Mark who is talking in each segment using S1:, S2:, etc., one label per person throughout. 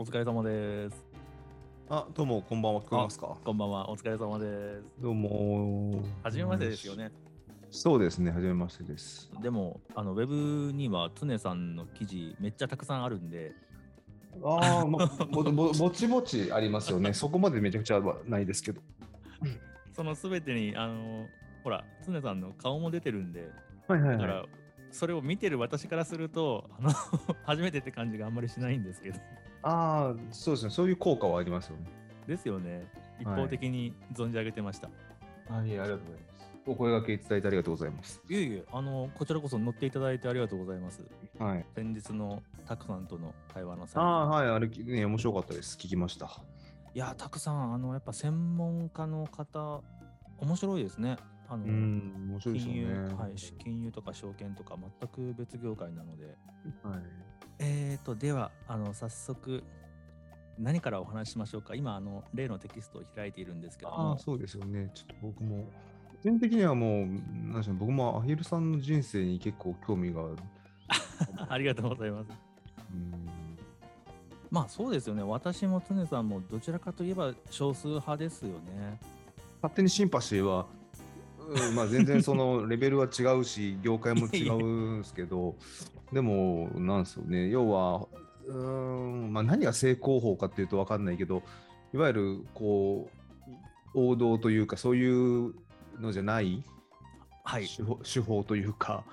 S1: お疲れ様です。
S2: あ、どうも、こんばんは。聞こえますか？
S1: こんばんは、お疲れ様です。
S2: どうも。
S1: はじめましてですよ。ね。
S2: そうですね、はじめましてです。
S1: でも、あのウェブには常さんの記事めっちゃたくさんあるんで、
S2: ああ、ま、ぼぼぼちぼちありますよね。そこまでめちゃくちゃはないですけど。
S1: そのすべてに、あの、ほら、常さんの顔も出てるんで、
S2: はいは
S1: だから、それを見てる私からすると、あの 初めてって感じがあんまりしないんですけど。
S2: ああ、そうですね。そういう効果はありますよね。
S1: ですよね。一方的に存じ上げてました。
S2: はい、ありがとうございます。お声掛けいただいてありがとうございます。
S1: いえいえ、あの、こちらこそ乗っていただいてありがとうございます。
S2: はい。
S1: 先日のたくさんとの会話の
S2: あ
S1: 際
S2: あ、はい、あれ、ね、面白かったです。聞きました。
S1: いや、たくさん、あの、やっぱ専門家の方、面白いですね。あの、
S2: うん、面白いですよ
S1: 金融、
S2: ね。
S1: はい、金融とか証券とか全く別業界なので。
S2: はい。
S1: えーと、では、あの、早速、何からお話ししましょうか？今、あの、例のテキストを開いているんですけども
S2: ああ、、そうですよね。ちょっと僕も、個人的にはもう、なんでしょう、僕もアヒルさんの人生に結構興味がある。
S1: ありがとうございます。
S2: うん
S1: まあ、そうですよね。私も常さんもどちらかといえば少数派ですよね。
S2: 勝手にシンパシーは、うんまあ、全然そのレベルは違うし、業界も違うんですけど、でも、なんですよね、要は、うーんまあ、何が成功法かっていうと分かんないけど、いわゆるこう王道というか、そういうのじゃない
S1: はい。
S2: 手法,、手法というか、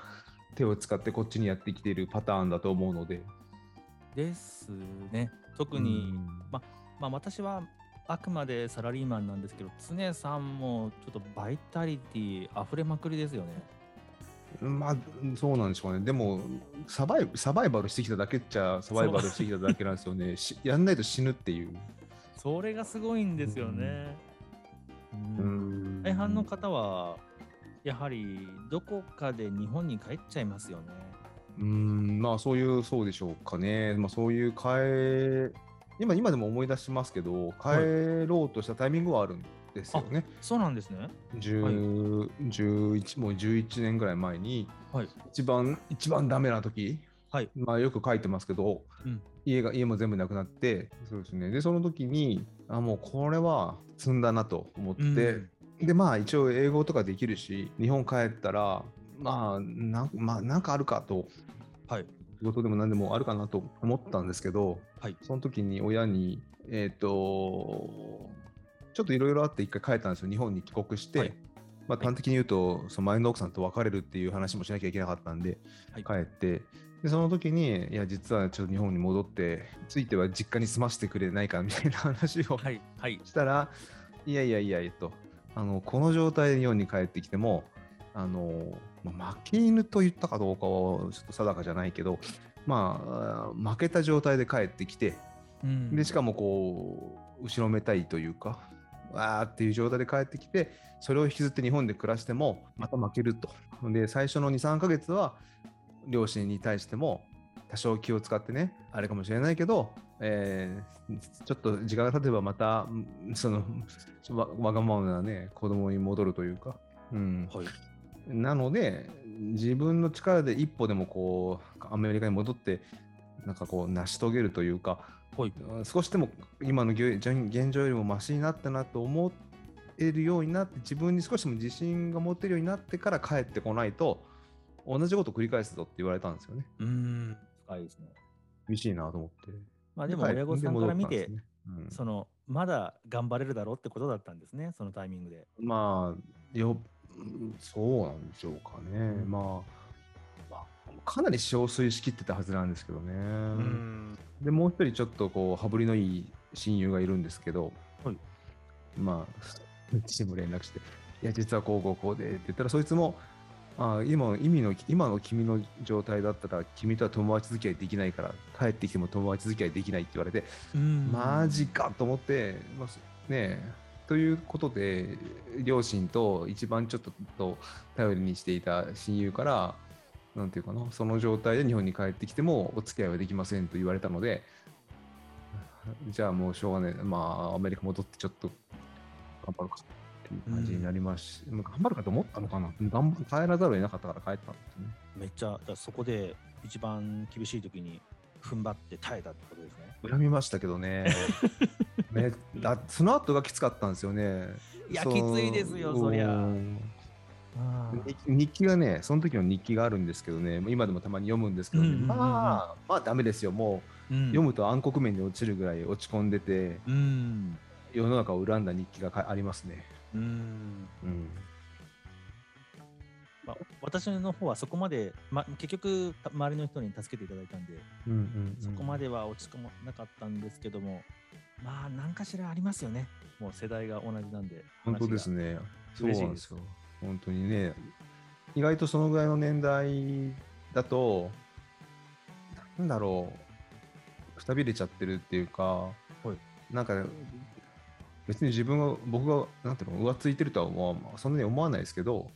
S2: 手を使ってこっちにやってきているパターンだと思うので。
S1: ですね。特に、
S2: うん
S1: まあ、私はあくまでサラリーマンなんですけど、常さんもちょっとバイタリティ溢れまくりですよね。
S2: まあ、そうなんでしょうね。でもサバイ、サバイバルしてきただけっちゃ、サバイバルしてきただけなんですよね。しやんないと死ぬっていう。
S1: それがすごいんですよね。うん大半の方は、やはりどこかで日本に帰っちゃいますよね。
S2: うん、まあ、そういう、そうでしょうかね。まあ、そういう帰、今、今でも思い出しますけど、帰ろうとしたタイミングはあるんですよね。
S1: そうなんですね。
S2: 10 11もう11年ぐらい前に、
S1: はい。
S2: 一番、一番ダメな時
S1: はい。
S2: まあ、よく書いてますけど、
S1: うん
S2: 家が家も全部なくなってそうですねでその時にあもうこれは積んだなと思って、
S1: うん
S2: でまあ一応英語とかできるし日本帰ったらまあなん,、まあ、なんかあるかと
S1: はい。
S2: 仕事でも何でもあるかなと思ったんですけど、
S1: はい
S2: その時に親にえっ、とちょっといろいろあって一回帰ったんですよ日本に帰国して、
S1: はい
S2: まあ、端的に言うと、その前の奥さんと別れるっていう話もしなきゃいけなかったんで、
S1: はい
S2: 帰ってでその時にいや実はちょっと日本に戻ってついては実家に住ませてくれないかみたいな話を
S1: はい。はい。
S2: したら、い、やいやいやえっとあのこの状態で日本に帰ってきてもあの、まあ、負け犬と言ったかどうかはちょっと定かじゃないけどまあ負けた状態で帰ってきて
S1: うん
S2: でしかもこう後ろめたいというかわーっていう状態で帰ってきてそれを引きずって日本で暮らしてもまた負けると。で最初の23ヶ月は両親に対しても多少気を使ってねあれかもしれないけど、えーちょっと時間が経てばまたうんそのわわがままなね子供に戻るというか、うん、
S1: はい。
S2: なので自分の力で一歩でもこうアメリカに戻ってなんかこう成し遂げるというか
S1: はい。
S2: うん少しでも今の現現状よりもマシになったなと思えるようになって自分に少しでも自信が持てるようになってから帰ってこないと同じことを繰り返すぞって言われたんですよね。
S1: うん。深いですね。
S2: 厳しいなと思って。
S1: まあでも
S2: 帰
S1: 親御さんから見て、
S2: ねうん
S1: その、まだ頑張れるだろうってことだったんですね、そのタイミングで。
S2: まあようんそうなんでしょうかね。まあかなり憔悴しきってたはずなんですけどね。
S1: うん。
S2: でもう一人ちょっとこう羽振りのいい親友がいるんですけど、
S1: はい
S2: まあチーム連絡して「いや実はこうこうこうで」って言ったらそいつも「あ今の意味の今の君の状態だったら君とは友達付き合いできないから帰ってきても友達付き合いできない」って言われて、
S1: うん
S2: マジかと思って、まあ、ねえということで両親と一番ちょっとと頼りにしていた親友からなんていうかなその状態で日本に帰ってきてもお付き合いはできませんと言われたので じゃあもうしょうがないまあアメリカ戻ってちょっと頑張るかっていう感じになりますし、まあ頑張るかと思ったのかな頑張帰らざるを得なかったから帰ったんですね
S1: めっちゃ、そこで一番厳しい時に、踏ん張って耐えたってことですね。
S2: 恨みましたけどね。ねだその後がきつかったんですよね。
S1: いや、きついですよ、そりゃ。
S2: 日日記がね、その時の日記があるんですけどね、今でもたまに読むんですけどね、
S1: うんうんうんうん
S2: まあ、まあダメですよ、もう、
S1: うん
S2: 読むと暗黒面に落ちるぐらい落ち込んでて、
S1: うん。
S2: 世の中を恨んだ日記がかありますね。
S1: うん。
S2: うん。
S1: まあ、私の方はそこまで、ま、結局、た周りの人に助けていただいたんで、
S2: うんうんうん
S1: そこまでは落ち込まなかったんですけども、まあ、何かしらありますよね。もう世代が同じなんで。
S2: 本当です
S1: ね。
S2: ね。そうなんですよ。本当にね、意外とそのぐらいの年代だと、なんだろう、くたびれちゃってるっていうか、
S1: い。
S2: なんか、別に自分が、僕が、なんていうの、浮ついてるとは思わそんなに思わないですけど、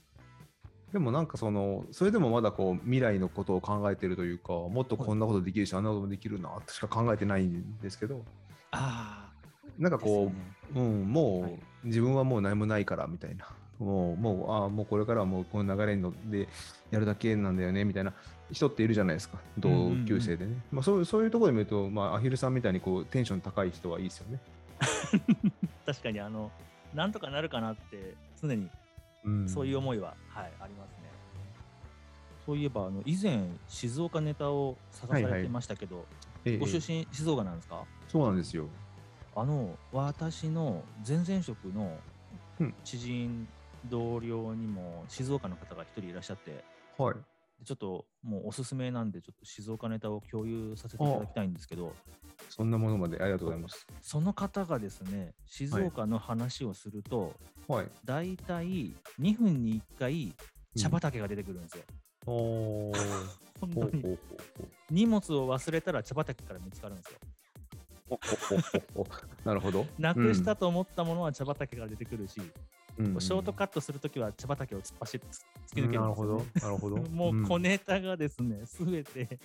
S2: でもなんかその、それでもまだこう、未来のことを考えてるというか、もっとこんなことできるし、あんなこともできるな、としか考えてないんですけど、
S1: ああ、
S2: なんかこう、
S1: ね。
S2: うん、もう、
S1: はい。
S2: 自分はもう何もないからみたいな、もう、もう、ああ、もうこれからはもうこの流れに乗ってやるだけなんだよねみたいな人っているじゃないですか、同級生でね。まあそうそういうところで見ると、まあ、アヒルさんみたいにこうテンション高い人はいいですよね。
S1: 確かに、あの、なんとかなるかなって、常に
S2: うん、
S1: そういう思いは、はい、ありますね。そういえば、あの以前、静岡ネタを探されてましたけど、
S2: ええ
S1: ご出身、静岡なんですか？
S2: そうなんですよ。
S1: あの、私の前々職の
S2: うん
S1: 知人、同僚にも静岡の方が一人いらっしゃって、
S2: はい。
S1: ちょっともうおすすめなんで、ちょっと静岡ネタを共有させていただきたいんですけど、
S2: そんなものまでありがとうございます。
S1: その方がですね、静岡の話をすると、
S2: はい。
S1: だいたい2分に1回、茶畑が出てくるんですよ。
S2: おー
S1: 本当に荷物を忘れたら茶畑から見つかるんですよ。
S2: なるほど。
S1: なくしたと思ったものは茶畑から出てくるし、
S2: うん、うん
S1: ショートカットするときは茶畑を突っ走って突き抜けるんですよ、
S2: なるほど
S1: ね。。
S2: なるほど。
S1: もう小ネタがですね、すべて、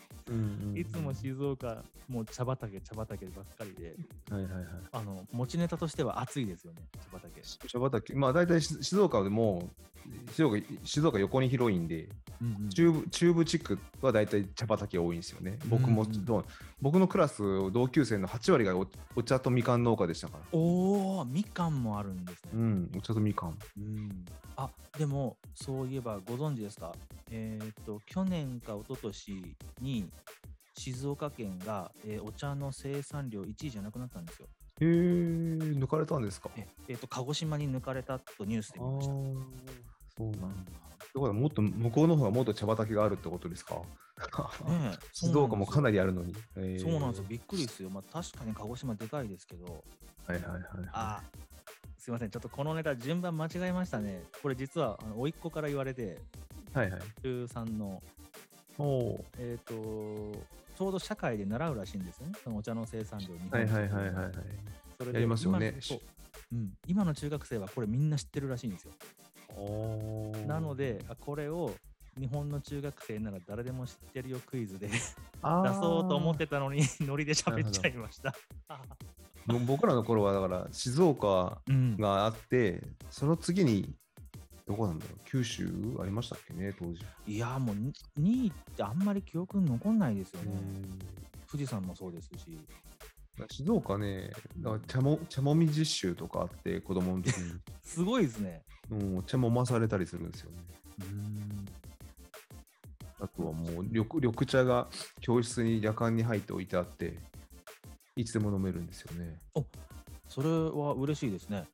S1: いつも静岡、もう茶畑、茶畑ばっかりで、
S2: はいはいはい。
S1: あの、持ちネタとしては熱いですよね、茶畑。
S2: 茶畑、まあ大体し静岡でも、静岡静岡横に広いんで、
S1: うんうん
S2: 中部中部地区は大体茶畑多いんですよね。僕も、
S1: うんうん
S2: 僕のクラス、同級生の8割がおお茶とみかん農家でしたから。
S1: おー、みかんもあるんですね。
S2: うん、お茶とみかん。
S1: うんあでもそういえばご存知ですか？えっ、と去年か一昨年に静岡県が、えーお茶の生産量1位じゃなくなったんですよ。
S2: へえ、抜かれたんですか？
S1: ええーと鹿児島に抜かれたとニュースで
S2: あ
S1: 見ました。
S2: ーそうなんだ。だからもっと向こうの方がもっと茶畑があるってことですか？静岡もかな
S1: り
S2: りあるのに。へー
S1: そうなんですよ。びっくりですよ。まあ確かに鹿児島でかいですけど、
S2: はいはいはい。
S1: あすいません、ちょっとこのネタ順番間違えましたね。これ実はあの甥っ子から言われて、
S2: はいはい。
S1: 中3の
S2: おお
S1: えっ、と、ちょうど社会で習うらしいんですよね。そのお茶の生産量日
S2: ー。
S1: 本
S2: はいはいはいはいはい。
S1: それで
S2: やりますよね
S1: 今そううん、今の中学生はこれみんな知ってるらしいんですよ。
S2: おー
S1: なので、あこれを日本の中学生なら誰でも知ってるよクイズで出
S2: あー
S1: そうと思ってたのにノリで喋っちゃいました。
S2: 僕らの頃はだから静岡
S1: うん、
S2: があって、その次にどこなんだろう九州ありましたっけね当時。
S1: いや、もうに2位ってあんまり記憶に残んないですよね。富士山もそうですし。
S2: 静岡ね、だから茶も茶もみ実習とかあって子供の時に、
S1: すごいですね。
S2: うん、茶もまされたりするんですよね。
S1: うん
S2: あとはもう緑緑茶が教室に夜間に入って置いてあって、いつでも飲めるんですよね。
S1: それは嬉しいですね。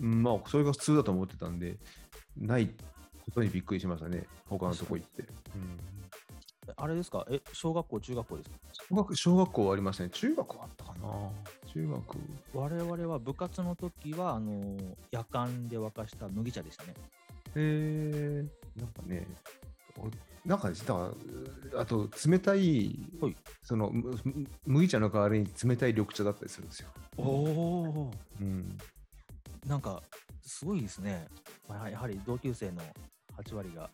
S2: うんまあ、それが普通だと思ってたんで、ないことにびっくりしましたね、他のとこ行って。うん
S1: あれですか？え、小学校、中学校ですか？
S2: 小学小学校はありましたね。中学はあったかな中学。
S1: 我々は部活の時は、あの夜間で沸かした麦茶でしたね。
S2: えー、なんかね、おなんか、だから、あと、冷たい、
S1: はい
S2: その、麦茶の代わりに冷たい緑茶だったりするんですよ。
S1: おお。
S2: うん。
S1: なんか、すごいですね。まあやはり同級生の8割が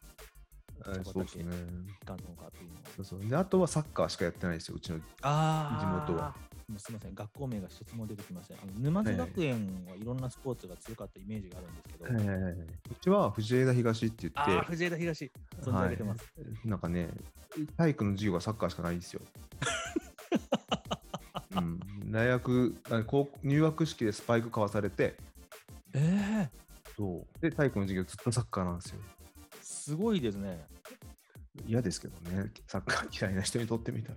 S2: あ
S1: 茶
S2: そうですね。
S1: のかというのは。
S2: そうそうであとはサッカーしかやってないですよ、うちの。
S1: あ
S2: 地元は。
S1: もうすみません、学校名が一つも出てきません。あの沼津学園はいろんなスポーツが強かったイメージがあるんですけど、
S2: うちは藤枝東って
S1: ああ、
S2: 言って、
S1: 藤枝東、存じ上げてます。
S2: なんかね、体育の授業がサッカーしかないんですよ。うん、大学入学式でスパイク買わされて
S1: ええ
S2: そうで体育の授業ずっとサッカーなんですよ
S1: すごいですね。
S2: 嫌ですけどね。サッカー嫌いな人にとってみたら。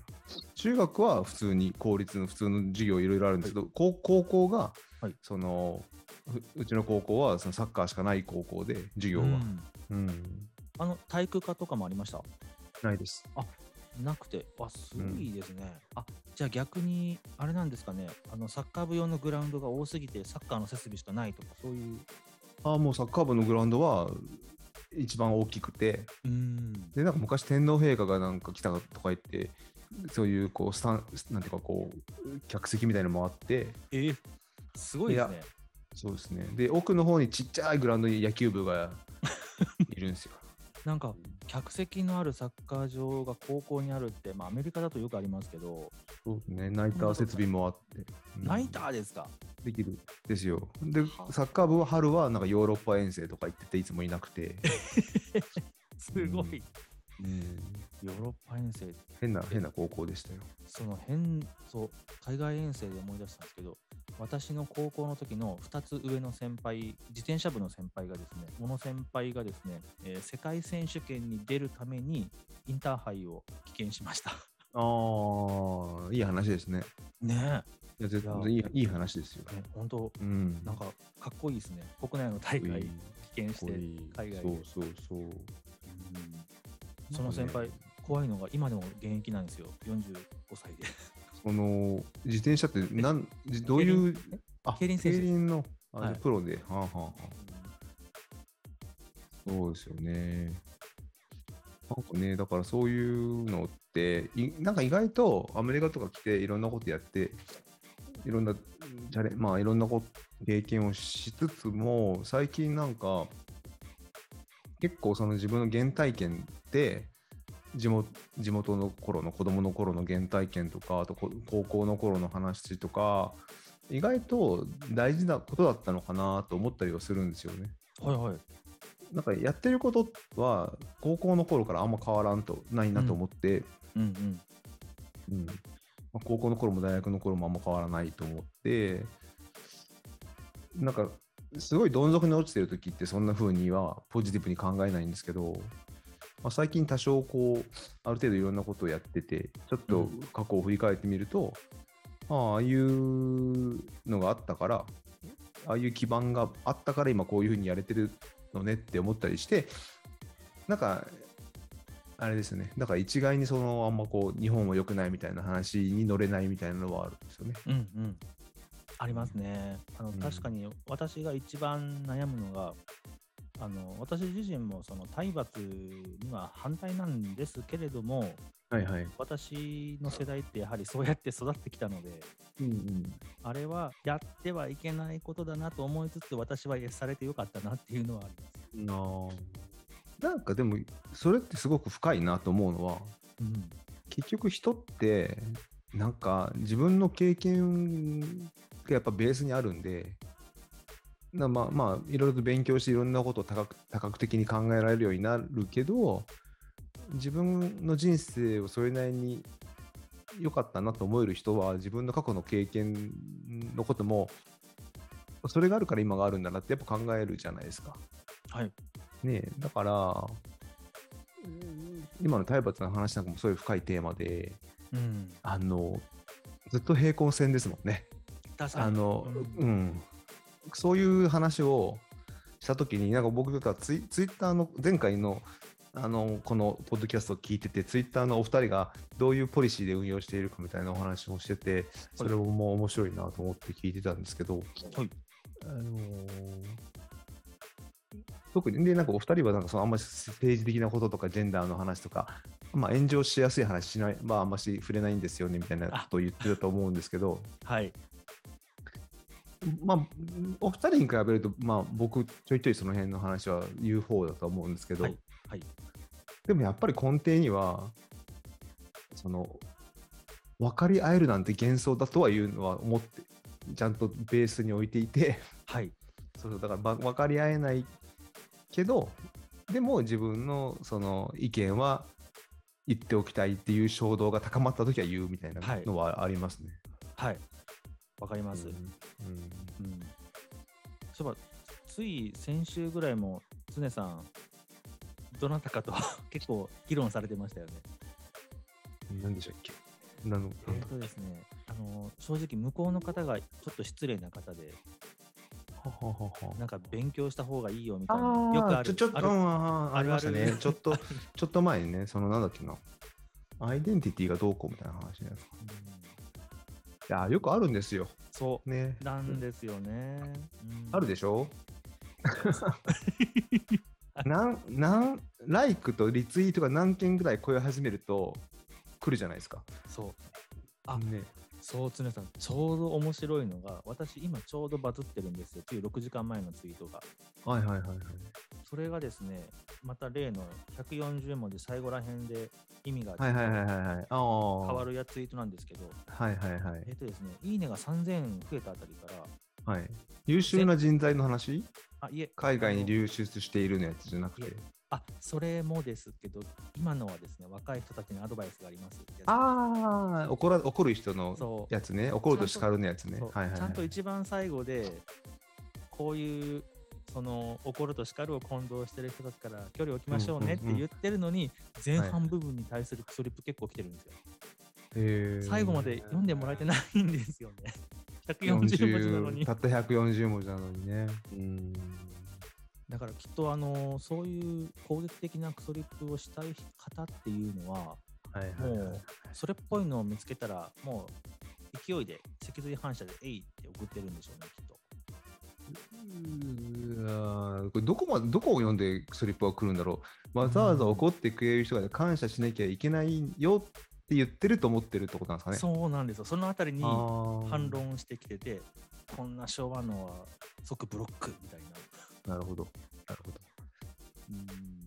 S2: 中学は普通に公立の普通の授業いろいろあるんですけど高高校が、
S1: はい。
S2: そのううちの高校はそのサッカーしかない高校で授業は、
S1: うん。
S2: うん。
S1: あの体育科とかもありました？
S2: ないです。
S1: なくて、あ、すごいですね。あ、じゃあ逆に、あれなんですかね、あのサッカー部用のグラウンドが多すぎて、サッカーの設備しかないとか、そういう。
S2: ああもうサッカー部のグラウンドは一番大きくて
S1: うん。
S2: でなんか昔天皇陛下がなんか来たとか言ってそういうこうスタンなんていうかこう客席みたいなのもあって
S1: えーすごいですね。
S2: そうですねで奥の方にちっちゃいグラウンドに野球部がいるんですよ
S1: なんか、客席のあるサッカー場が高校にあるって、まあ、アメリカだとよくありますけど、
S2: そうですね。ナイター設備もあって、うん。
S1: ナイターですか？
S2: できる。ですよ。で
S1: は
S2: サッカー部は春はなんかヨーロッパ遠征とか行ってていつもいなくて、
S1: すごい。
S2: うん
S1: ヨーロッパ遠征、
S2: 変な変な高校でしたよ。
S1: その変、そう、海外遠征で思い出したんですけど、私の高校の時の2つ上の先輩、自転車部の先輩がですね、この先輩がですね、えー世界選手権に出るためにインターハイを棄権しました。
S2: ああいい話ですね。
S1: ね
S2: いや絶対いいいい話ですよ。
S1: え、ね本当、
S2: うん。
S1: なんかかっこいいですね。国内の大会棄権して、海外で。
S2: そうそうそう
S1: その先輩、怖いのが今でも現役なんですよ、45歳で。
S2: その自転車ってなんじどういう
S1: 競輪？え？
S2: あ
S1: 競輪選手です。
S2: のあ、
S1: はい。
S2: プロで、はあはあはあ、そうですよね。なんかね、だからそういうのって、いなんか意外とアメリカとか来ていろんなことやって、いろんなチャレまあいろんなこと経験をしつつも、最近なんか、結構その自分の原体験って、地元地元の頃の子供の頃の原体験とか、あとこ高校の頃の話とか、意外と大事なことだったのかなと思ったりはするんですよね。
S1: はいはい。
S2: なんかやってることは高校の頃からあんま変わらんとないなと思って、
S1: うんうん。
S2: うんまあ、高校の頃も大学の頃もあんま変わらないと思って、なんかすごいどん底に落ちてる時ってそんな風にはポジティブに考えないんですけど、まあ、最近多少こうある程度いろんなことをやっててちょっと過去を振り返ってみると、ああああいうのがあったからああいう基盤があったから今こういう風にやれてるのねって思ったりしてなんかあれですよねだから一概にそのあんまこう日本は良くないみたいな話に乗れないみたいなのはあるんですよね。
S1: うんうん。ありますね。あの
S2: うん
S1: 確かに私が一番悩むのが、あの私自身もその体罰には反対なんですけれども、
S2: はいはい。
S1: 私の世代ってやはりそうやって育ってきたので、
S2: うんうん、
S1: あれはやってはいけないことだなと思いつつ、私はされてよかったなっていうのはあります。
S2: なんかでもそれってすごく深いなと思うのは
S1: うん、
S2: 結局人ってなんか自分の経験がやっぱベースにあるんでなまあまあいろいろと勉強していろんなことを多角多角的に考えられるようになるけど自分の人生をそれなりに良かったなと思える人は自分の過去の経験のこともそれがあるから今があるんだなってやっぱ考えるじゃないですか。
S1: はい。
S2: ねえだから今の体罰の話なんかもそういう深いテーマで
S1: うん、
S2: あのずっと平行線ですもんね。あの、
S1: う
S2: うん。ん、そういう話をしたときに、なんか僕とかツイツイッターの前回のあのこのポッドキャストを聞いてて、ツイッターのお二人がどういうポリシーで運用しているかみたいなお話もしてて、それももう面白いなと思って聞いてたんですけど、
S1: はい。
S2: あの特にでなんかお二人はなんかそのあんまり政治的なこととかジェンダーの話とか、まあ、炎上しやすい話しない、まあ、あんまし触れないんですよねみたいなことを言ってたと思うんですけど、
S1: はい。
S2: まあ、お二人に比べると、まあ、僕、ちょいちょいその辺の話は言う方だと思うんですけど、
S1: はいはい
S2: でもやっぱり根底には、その、分かり合えるなんて幻想だとはいうのは思って、ちゃんとベースに置いていて、
S1: はい。
S2: そうだからば分かり合えないけど、でも自分のその意見は言っておきたいっていう衝動が高まったときは言うみたいなのはありますね。
S1: はい。わかります。
S2: うん
S1: うん。そういえば、つい先週ぐらいも、常さん、どなたかと 結構議論されてましたよね。
S2: うん、何でしたっけ？なの
S1: えっ、とですね、あの正直向こうの方がちょっと失礼な方で、なんか勉強した方がいいよみたいな、
S2: あ
S1: よくある。
S2: ちょっと、
S1: あ
S2: りましたね。ちょっと、ちょっと前にね、そのなんだっけな、アイデンティティがどうこうみたいな話ね。
S1: うん
S2: いや、よくあるんですよ。
S1: そ
S2: ね
S1: う。なんですよね。うん
S2: あるでしょ？なん、なん、ライクとリツイートが何件ぐらい超え始めると来るじゃないですか。
S1: そう。あ
S2: ね。
S1: そう、常さん、ちょうど面白いのが、私、今ちょうどバズってるんですよ。つい6時間前のツイートが。
S2: はいはいはいはい。
S1: それがですね、また例の140文字最後ら辺で意味が
S2: はいはいはいはい。
S1: 変わるやツイートなんですけど、
S2: はいはいはい
S1: えっ、。とですね、いいねが3000増えたあたりから、
S2: はい。優秀な人材の話？
S1: あ、いえ、
S2: 海外に流出しているのやつじゃなくて。
S1: あ、それもですけど、今のはですね、若い人たちにアドバイスがあります。
S2: ああ、怒ら怒る人の
S1: そう
S2: やつね。怒ると叱るのやつね。
S1: そう
S2: はいはいはい。
S1: ちゃんと一番最後で、こういう、その怒ると叱るを混同してる人たちから距離を置きましょうねって
S2: うんうんうん
S1: 言ってるのに、前半部分に対するクソリップ結構来てるんですよ。
S2: へー
S1: 最後まで読んでもらえてないんですよね。140文字なの
S2: 40
S1: に
S2: た。った140文字なのにね。うん。
S1: だからきっとあのそういう攻撃的なクソリップをしたい方っていうのは、
S2: はいはい
S1: も
S2: はいう
S1: それっぽいのを見つけたら、もう勢いで脊髄反射でえいって送ってるんでしょうね、きっと。
S2: うーんこれどこまでどこを読んでスリップが来るんだろうわざわざ怒ってくれる人が感謝しなきゃいけないよって言ってると思ってるってことなんですかね。
S1: そうなんですよ。そのあたりに反論してきてて、こんな昭和のは即ブロックみたいな。
S2: なるほど。なるほど。
S1: うん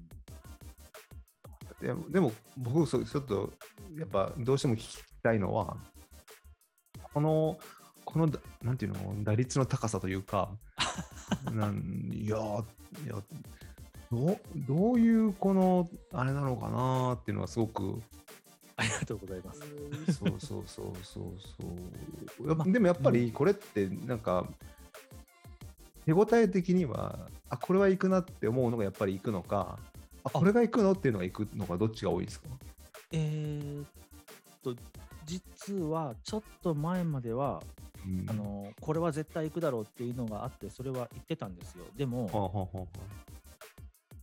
S2: でもでも僕そうちょっとやっぱどうしても聞きたいのはこのこのだなんていうの打率の高さというか なんいやいやどうどういうこのあれなのかなっていうのはすごく。
S1: ありがとうございます。
S2: そうそうそうそうそう。でもやっぱりこれってなんか手応え的にはあこれは行くなって思うのがやっぱり行くのかあこれが行くのっていうのが行くのかどっちが多いですか？
S1: えーっと、実はちょっと前までは、
S2: うん
S1: あのこれは絶対行くだろうっていうのがあって、それは言ってたんですよ。でも、
S2: はあは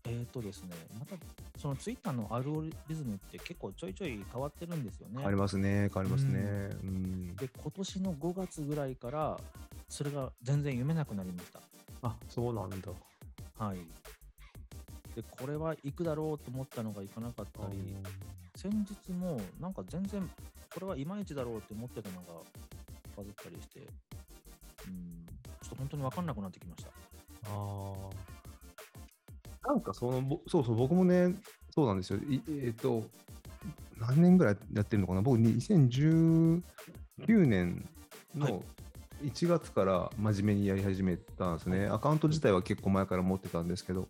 S1: えーっとですね、またそのツイッターのアルゴリズムって結構ちょいちょい変わってるんですよね。
S2: あ変わりますね変わりますねうん
S1: で、今年の5月ぐらいから、それが全然読めなくなりました。
S2: あそうなんだ
S1: はい。で、これは行くだろうと思ったのが行かなかったり、先日もなんか全然これはいまいちだろうって思ってたのがバズったりして、うん、ちょっと本当に分かんなくなってきました。
S2: ああなんかそのぼそうそう僕もねそうなんですよ。いえっ、と何年ぐらいやってるのかな？僕2019年
S1: はい。
S2: の1月から真面目にやり始めたんですね、アカウント自体は結構前から持ってたんですけど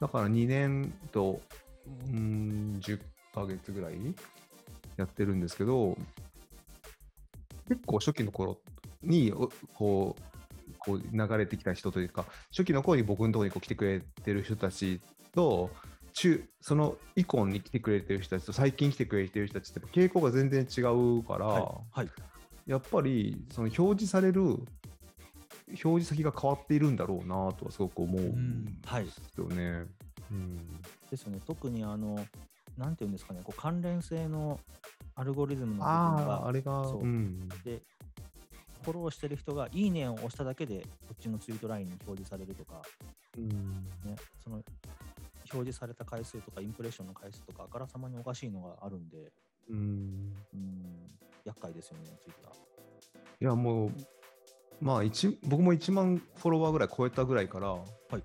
S2: だから2年とうーん10ヶ月ぐらいやってるんですけど結構初期の頃におこうこう流れてきた人というか初期の頃に僕のところにこう来てくれてる人たちと中その以降に来てくれてる人たちと最近来てくれてる人たちって傾向が全然違うから、
S1: はい。はい。
S2: やっぱりその表示される表示先が変わっているんだろうなとはすごく思うんで
S1: はい。
S2: すよね。うん
S1: ですよね。特にあの、なんていうんですかね、こう関連性のアルゴリズムの部分が
S2: あれが、
S1: そう
S2: うん、
S1: で、フォローしてる人がいいねを押しただけで、こっちのツイートラインに表示されるとか、
S2: うん、
S1: ね、その表示された回数とかインプレッションの回数とか、あからさまにおかしいのがあるんで、
S2: うん。
S1: うん、厄介ですよね、ツイッター。
S2: いや、もう、まあ一、僕も1万フォロワーぐらい超えたぐらいから、
S1: はい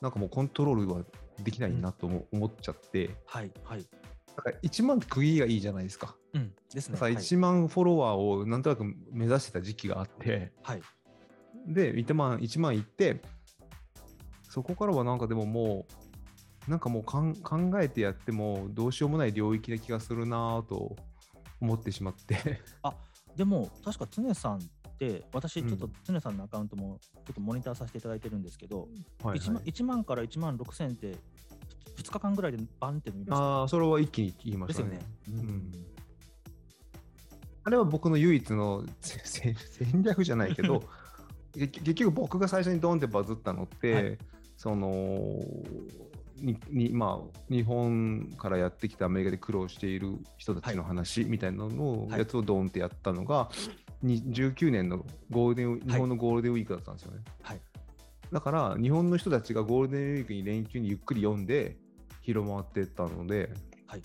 S2: なんかもうコントロールはできないなと思,、思っちゃって、
S1: はい、はい。
S2: だから1万区切りがいいじゃないですか。
S1: うん、ですね。
S2: だから
S1: はい
S2: 1万フォロワーをなんとなく目指してた時期があって、
S1: はい。
S2: で、1万、1万いって、そこからはなんかでももう、なんかもうかん考えてやってもどうしようもない領域な気がするなぁと思ってしまって。
S1: でも、確か常さんって、私、
S2: うん
S1: ちょっと常さんのアカウントもちょっとモニターさせていただいてるんですけど、
S2: はい、
S1: 1, 万1万から1万6千って、2日間ぐらいでバンって伸びました。
S2: ああ、それは一気に言いましたね。
S1: ですよね。
S2: うんあれは僕の唯一の戦略じゃないけど、結結局僕が最初にドンってバズったのって、
S1: はい
S2: そのににまあ、日本からやってきてアメリカで苦労している人たちの話みたいなのを、
S1: はい
S2: やつをドンってやったのが、に19年のゴールデン日本のゴールデンウィークだったんですよね。
S1: はい
S2: だから日本の人たちがゴールデンウィークに連休にゆっくり読んで広まっていったので、
S1: はい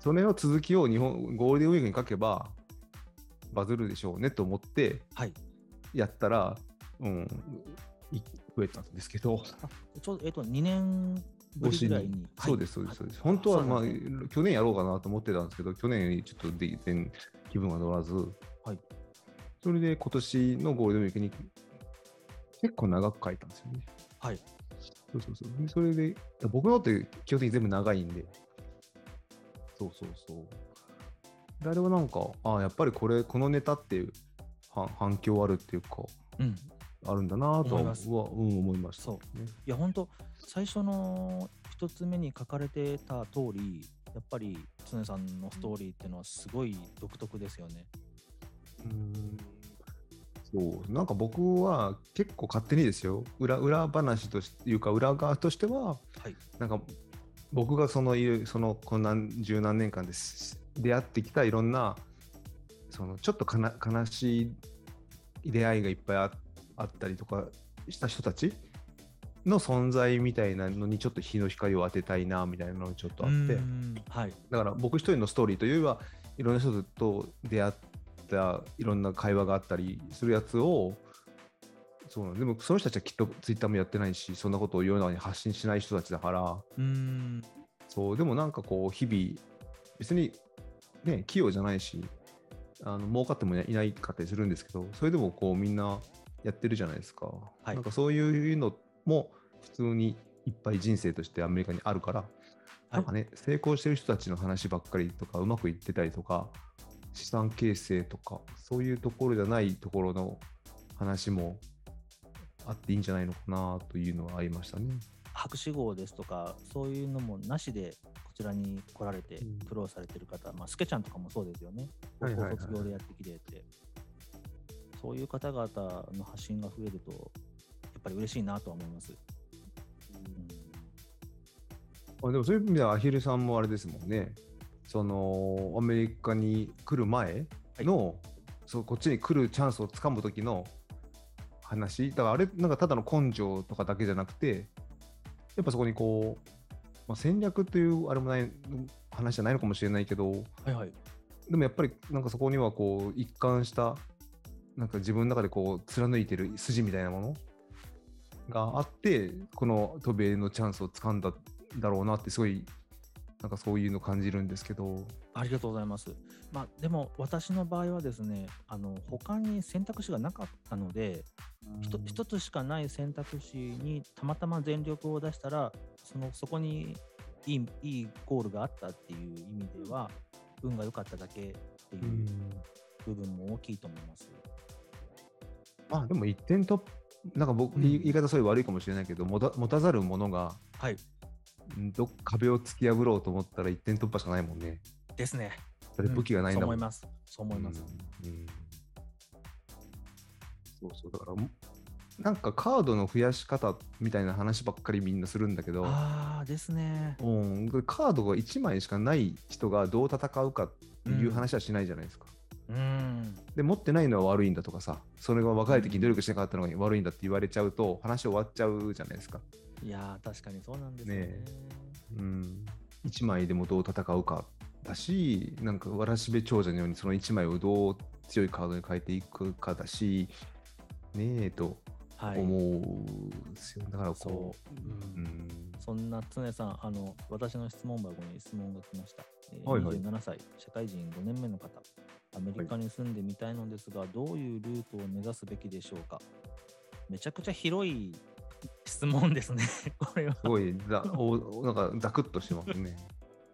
S2: それの続きを日本ゴールデンウィークに書けばバズるでしょうねと思って
S1: はい。
S2: やったら、うん、い増えたんですけど、
S1: ちょうど、えっと、2年ぶりぐらいに。
S2: そうです、そうです、そう
S1: はい
S2: です。本当は、まあ去年やろうかなと思ってたんですけど、去年ちょっと全然気分が乗らず、
S1: はい
S2: それで今年のゴールデンウィークに結構長く書いたんですよね。
S1: はい。
S2: そうそうそう。でそれで、僕のって基本的に全部長いんで、そうそうそう。であれはなんか、ああ、やっぱりこれ、このネタっていう反反響あるっていうか、
S1: うん。
S2: あるんだなとはうん、思いました、
S1: そう
S2: ね。
S1: いや、本当最初の一つ目に書かれてた通り、やっぱり常さんのストーリーっていうのはすごい独特ですよね。
S2: うんそうなんか僕は結構勝手にですよ裏裏話というか裏側としては
S1: はい。
S2: なんか僕がそのいるそのこの何十何年間です出会ってきたいろんなそのちょっとかな悲しい出会いがいっぱいああったりとかした人たちの存在みたいなのにちょっと日の光を当てたいなみたいなのがちょっとあって。
S1: うんはい。
S2: だから僕一人のストーリーというよりはいろんな人と出会ったいろんな会話があったりするやつをそうなんでもその人たちはきっとツイッターもやってないしそんなことを世の中に発信しない人たちだから。
S1: うん。
S2: そうでもなんかこう日々別にね器用じゃないしあの儲かってもいないかったりするんですけどそれでもこうみんなやってるじゃないですか、
S1: はい。
S2: なんかそういうのも普通にいっぱい人生としてアメリカにあるからなんかね、成功してる人たちの話ばっかりとか、うまくいってたりとか、資産形成とか、そういうところじゃないところの話もあっていいんじゃないのかなというのはありましたね。
S1: 博士号ですとか、そういうのもなしで、こちらに来られて
S2: うん
S1: 苦労されてる方、まあ、スケちゃんとかもそうですよね。高校卒業でやってきてて、そういう方々の発信が増えると、やっぱり嬉しいなとは思います。うん
S2: あでもそういう意味ではアヒルさんもあれですもんね。そのアメリカに来る前の、そうこっちに来るチャンスをつかむ時の話だからあれなんかただの根性とかだけじゃなくてやっぱそこにこう、まあ、戦略というあれもない話じゃないのかもしれないけど
S1: はいはい。
S2: でもやっぱりなんかそこにはこう一貫したなんか自分の中でこう貫いてる筋みたいなものがあってこの渡米のチャンスをつかんだだろうなってすごいなんかそういうの感じるんですけど
S1: ありがとうございます。まあ、でも私の場合はですね、あの他に選択肢がなかったので、一つしかない選択肢にたまたま全力を出したら、そのそこにいいいいゴールがあったっていう意味では、運が良かっただけっていう部分も大きいと思います。
S2: まあでも一点となんか僕、
S1: うん
S2: 言い方そういう悪いかもしれないけど持た持たざるものが
S1: はい。
S2: んど壁を突き破ろうと思ったら一点突破しかないもんね
S1: ですね。
S2: だって武器がないんだもん、
S1: そう思います。そう思います。
S2: うんうんそうそうだからもなんかカードの増やし方みたいな話ばっかりみんなするんだけど、
S1: ああ、ですね。
S2: うん、カードが1枚しかない人がどう戦うかっていう話はしないじゃないですか。
S1: うん。
S2: で持ってないのは悪いんだとかさそれが若い時に努力しなかったのが悪いんだって言われちゃうと話終わっちゃうじゃないですか。
S1: いやー、確かにそうなんですよね。
S2: ねうん、1枚でもどう戦うかだしなんかわらしべ長者のようにその1枚をどう強いカードに変えていくかだしねえと
S1: はい。
S2: 思うんですよ、だからこ
S1: そう。
S2: う、うん。
S1: そんな常さん、あの私の質問箱に質問が来ました。えー
S2: はいはい。
S1: 27歳、社会人5年目の方、アメリカに住んでみたいのですが、どういうルートを目指すべきでしょうか？めちゃくちゃ広い質問ですね、これは。
S2: すごいざおなんかザクッとしてますね。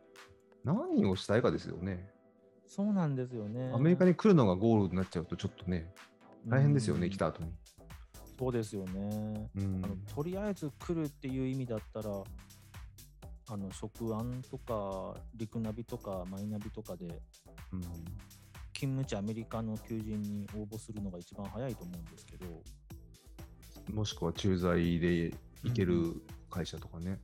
S2: 何をしたいかですよね。
S1: そうなんですよね。
S2: アメリカに来るのがゴールになっちゃうと、ちょっとね、大変ですよね、
S1: うん
S2: 来た後に。
S1: そうですよね。
S2: うん
S1: あのとりあえず来るっていう意味だったら、あの食案とか、陸ナビとか、マイナビとかで、
S2: うん
S1: 勤務地アメリカの求人に応募するのが一番早いと思うんですけど、
S2: もしくは駐在で行ける会社とかね。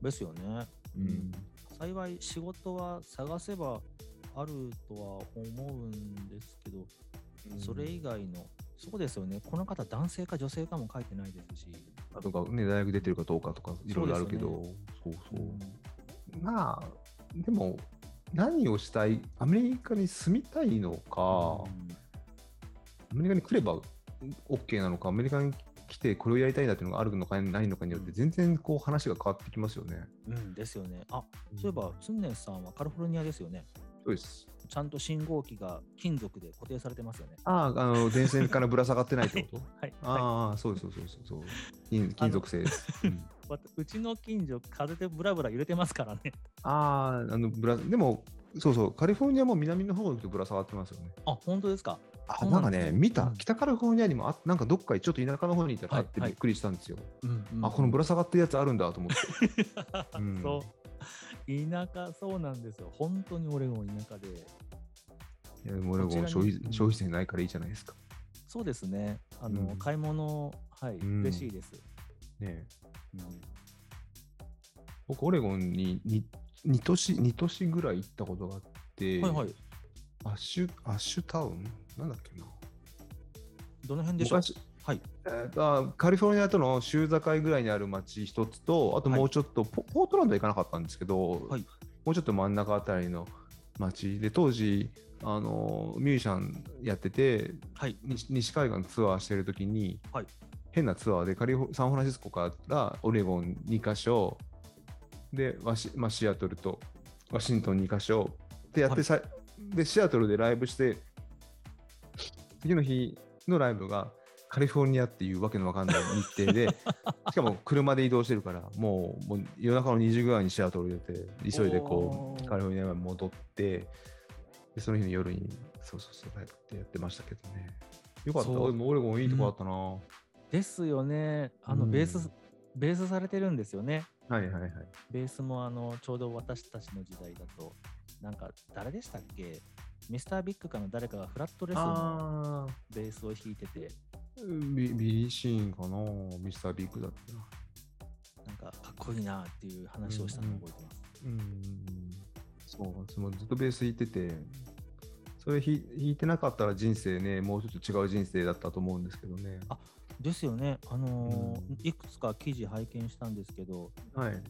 S1: ですよね。
S2: うん。
S1: 幸い仕事は探せばあるとは思うんですけど、それ以外の、そうですよね、この方、男性か女性かも書いてないですし、
S2: あとかね、大学出てるかどうかとか、いろいろあるけど、そうそう
S1: う。ん。
S2: まあ、でも、何をしたい、アメリカに住みたいのか、アメリカに来れば OK なのか、アメリカに来てこれをやりたいんだっていうのがあるのかないのかによって、全然こう話が変わってきますよね。
S1: うん、うんですよね。あそういえば、ツンネンさんはカリフォルニアですよね。
S2: そうです。
S1: ちゃんと信号機が金属で固定されてますよね。
S2: ああ、あの電線からぶら下がってないってこと？
S1: はい。はい
S2: ああ、そうそうそうそう。金金属製です。うん
S1: うちの近所、風でブラブラ揺れてますからね。
S2: ああ、あのぶら、でも、そうそう、カリフォルニアも南の方に行くとぶら下がってますよね。
S1: あ、本当ですか？
S2: あ、なんかね、見た、
S1: うん
S2: 北カリフォルニアにもあ、なんかどっかちょっと田舎の方にいたらあって
S1: はい
S2: びっくりしたんですよ。あ、このぶら下がってるやつあるんだと思って。うん
S1: そう。田舎、そうなんですよ。本当に俺も田舎で。
S2: いや、でも消費
S1: うん
S2: 消費税ないからいいじゃないですか。
S1: そうですね。あの、
S2: うん
S1: 買い物、はい、
S2: うん
S1: 嬉しいです。
S2: ね
S1: うん
S2: 僕、オレゴンに 2, 2, 都市2都市ぐらい行ったことがあって、
S1: はいはい。
S2: アッシュ、アッシュタウン？なんだっけな。
S1: どの辺でしょう？
S2: 昔。
S1: はい。
S2: えーカリフォルニアとの州境ぐらいにある町一つと、あともうちょっと、ポポートランドは行かなかったんですけど、
S1: はい。
S2: もうちょっと真ん中あたりの町で、当時、あのミュージシャンやってて、
S1: はい。
S2: 西西海岸ツアーしてるときに、
S1: はい。
S2: 変なツアーでカリフォサンフランシスコからオレゴン2カ所、で、ワシまあ、シアトルとワシントン2カ所。でやって、
S1: はい。
S2: さで、シアトルでライブして、次の日のライブがカリフォルニアっていうわけのわかんない日程で、しかも車で移動してるから、もうもう夜中の2時ぐらいにシアトル出て、急いでこう、カリフォルニアまで戻って、でその日の夜に、そうそうそう、やってやってましたけどね。よかった、オレゴンいいとこあったな、は
S1: ですよね。あの、
S2: うん
S1: ベース、ベースされてるんですよね。
S2: いはいはい。
S1: ベースもあのちょうど私たちの時代だと、なんか誰でしたっけ？ミスタービッグかの誰かがフラットレスの
S2: あ
S1: ベースを弾いてて、
S2: ービビリーシーンかな、ミスタービッグだったな。
S1: なんかかっこいいなっていう話をしたのを覚えてます。
S2: うんそう、そのずっとベース弾いてて、それ弾いてなかったら人生ね、もうちょっと違う人生だったと思うんですけどね。
S1: あですよね、あのー
S2: うん
S1: いくつか記事拝見したんですけど、
S2: はい。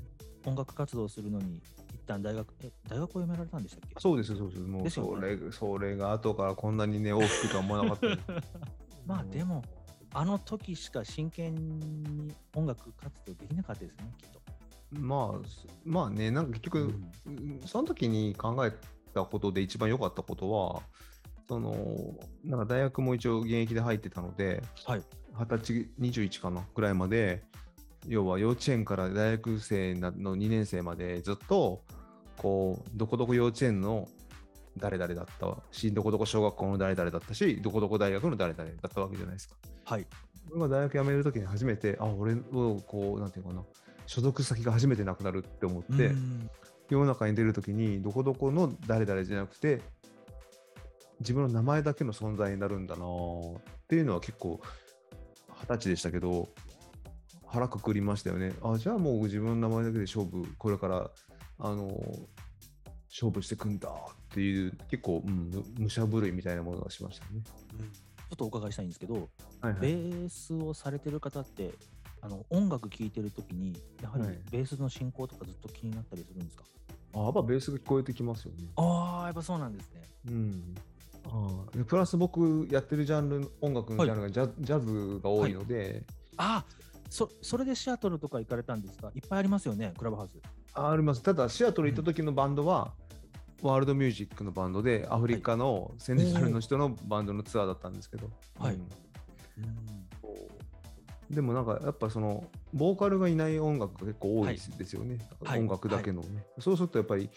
S1: 音楽活動するのに、一旦大学、え、大学を辞められたんでしたっけ？
S2: そうです、そうです。もう
S1: ですよね
S2: それ、それが後からこんなにね、大きくとは思わなかった。
S1: まあでも、あの時しか真剣に音楽活動できなかったですね、きっと。
S2: まあ、すまあね、なんか結局、うんその時に考えたことで一番良かったことは、その、なんか大学も一応現役で入ってたので、
S1: はい。
S2: 二十歳、21かな、ぐらいまで、要は幼稚園から大学生なの2年生までずっと、こう、どこどこ幼稚園の誰々だったし、どこどこ小学校の誰々だったし、どこどこ大学の誰々だったわけじゃないですか。
S1: はい。
S2: 俺が大学辞めるときに初めて、あ、俺をこう、なんていうかな、所属先が初めてなくなるって思って、
S1: うん
S2: 世の中に出るときに、どこどこの誰々じゃなくて、自分の名前だけの存在になるんだなーっていうのは結構、二十歳でしたけど、腹くくりましたよね。あ、じゃあもう自分の名前だけで勝負、これから、あのー勝負してくんだっていう、結構、うん、む武者震いみたいなものがしましたね。
S1: ちょっとお伺いしたいんですけど、
S2: はい
S1: ベースをされてる方って、あの音楽聴いてるときに、やはり
S2: はい
S1: ベースの進行とかずっと気になったりするんですか、
S2: あ、やっぱベースが聞こえてきますよね。
S1: ああ、やっぱそうなんですね。
S2: うん。あプラス僕やってるジャンル音楽のジャンルがジャ,、ジャズが多いので、
S1: ああ、そそれでシアトルとか行かれたんですか？いっぱいありますよね、クラブハウス。
S2: ああります。ただシアトル行った時のバンドは、ワールドミュージックのバンドでアフリカのセネガルの人のバンドのツアーだったんですけど、
S1: はい。
S2: うん。
S1: うん。
S2: でもなんかやっぱそのボーカルがいない音楽が結構多いですよね、
S1: はい。
S2: 音楽だけのね、そうするとやっぱり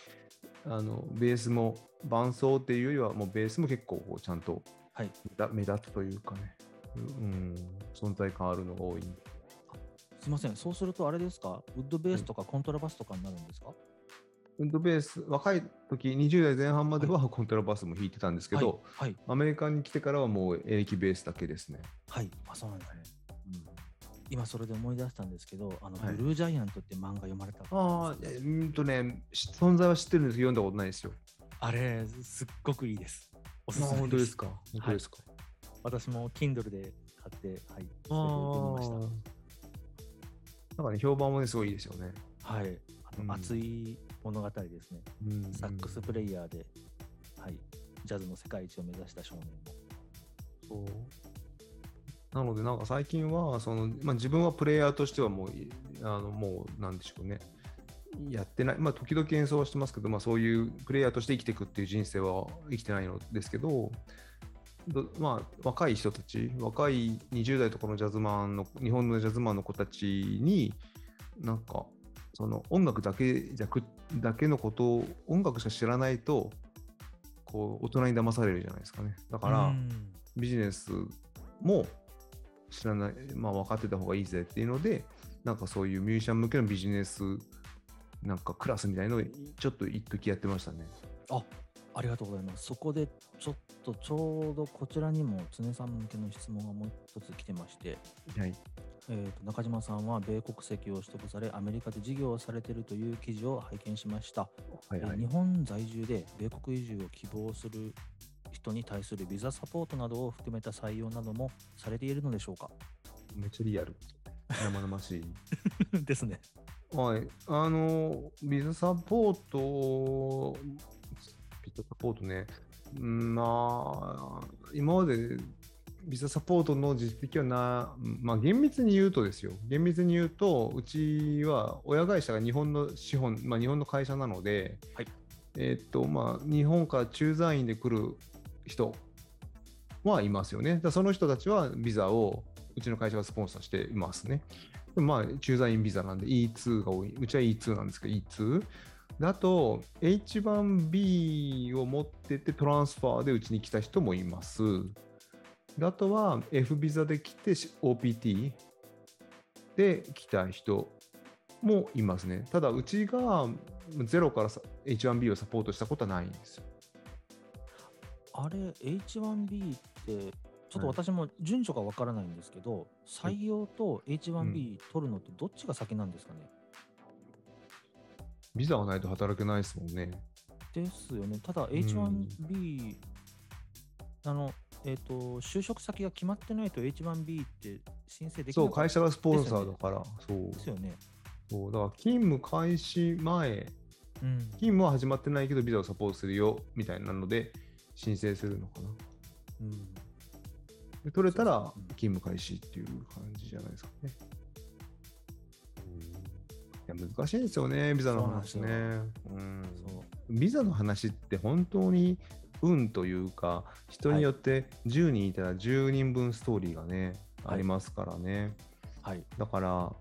S2: あのベースも伴奏っていうよりはもうベースも結構こうちゃんと
S1: はい。
S2: 目立目立つというかね、うん、存在感あるのが多い。
S1: すいません、そうするとあれですか、ウッドベースとかコントラバスとかになるんですか、
S2: ウッドベース、若い時20代前半まではコントラバスも弾いてたんですけど、
S1: はい、はい、
S2: アメリカに来てからはもうエレキベースだけですね。
S1: はい、あ、そうなんですね。今それで思い出したんですけど、あの、
S2: はい
S1: ブルージャイアントって漫画読まれた
S2: ああ、うんとね、し存在は知ってるんですけど、読んだことないですよ。
S1: あれ、すっごくいいです。おすすめです。
S2: 本当ですか？本当ですか？
S1: 私も Kindle で買って、はい、それで
S2: あ
S1: 読みました。
S2: あ。なんかね、評判もね、すごいいいですよね。
S1: はい、あの
S2: うん
S1: 熱い物語ですね。
S2: うん
S1: サックスプレイヤーで、はい、ジャズの世界一を目指した少年の。
S2: そうなので、なんか最近は、そのまあ、自分はプレイヤーとしてはもう、いあのもう、なんでしょうね。やってない、まあ、時々演奏はしてますけど、まあ、そういうプレイヤーとして生きていくっていう人生は生きてないのですけど、どまあ、若い人たち、若い20代とかのジャズマンの、日本のジャズマンの子たちに、なんか、その音楽だけだけのことを、音楽しか知らないと、こう、大人に騙されるじゃないですかね。だから、
S1: うん
S2: ビジネスも知らない、まあ、分かってた方がいいぜっていうので、なんかそういうミュージシャン向けのビジネスなんかクラスみたいのをちょっと一時やってましたね。
S1: あありがとうございます。そこでちょっとちょうどこちらにも常さん向けの質問がもう一つ来てまして、
S2: はい。
S1: えー、と中島さんは米国籍を取得されアメリカで事業をされているという記事を拝見しました、
S2: はいはい
S1: えー日。本在住で米国移住を希望する人に対するビザサポートなどを含めた採用などもされているのでしょうか？
S2: めっちゃリアル。生々しい。
S1: ですね。
S2: はい。あの、ビザサポート、ビザサポートね、うんまあ、今までビザサポートの実績はな、まあ、厳密に言うとですよ、厳密に言うと、うちは親会社が日本の資本、まあ、日本の会社なので、
S1: はい
S2: えーっと、まあ、日本から駐在員で来る人はいますよね。だその人たちはビザをうちの会社がスポンサーしていますね。まあ、駐在員ビザなんで E2 が多い。うちは E2 なんですけど、E2。であと、H1B を持っててトランスファーでうちに来た人もいます。であとは F ビザで来てし OPT で来た人もいますね。ただ、うちがゼロからさ H1B をサポートしたことはないんですよ。
S1: あれ H1B ってちょっと
S2: はい
S1: 私も順序がわからないんですけど、採用と H1B 取るのってどっちが先なんですかね、
S2: ビザがないと働けないですもんね。
S1: ですよね。ただ H1B、あの、えっ、と、就職先が決まってないと H1B って申請でき
S2: そう、
S1: なかっ
S2: 会社がスポンサーだから、そう
S1: たですよね。
S2: そう。だから、勤務開始前、
S1: うん。
S2: 勤務は始まってないけど、ビザをサポートするよみたいなので、申請するのかな。
S1: うん、
S2: で取れたら勤務開始っていう感じじゃないですかね。いや難しいですよね、ビザの話ね。うん。ビザの話って本当に運というか、人によって10人いたら10人分ストーリーがね、
S1: はい
S2: ありますからね。
S1: はい。
S2: だから、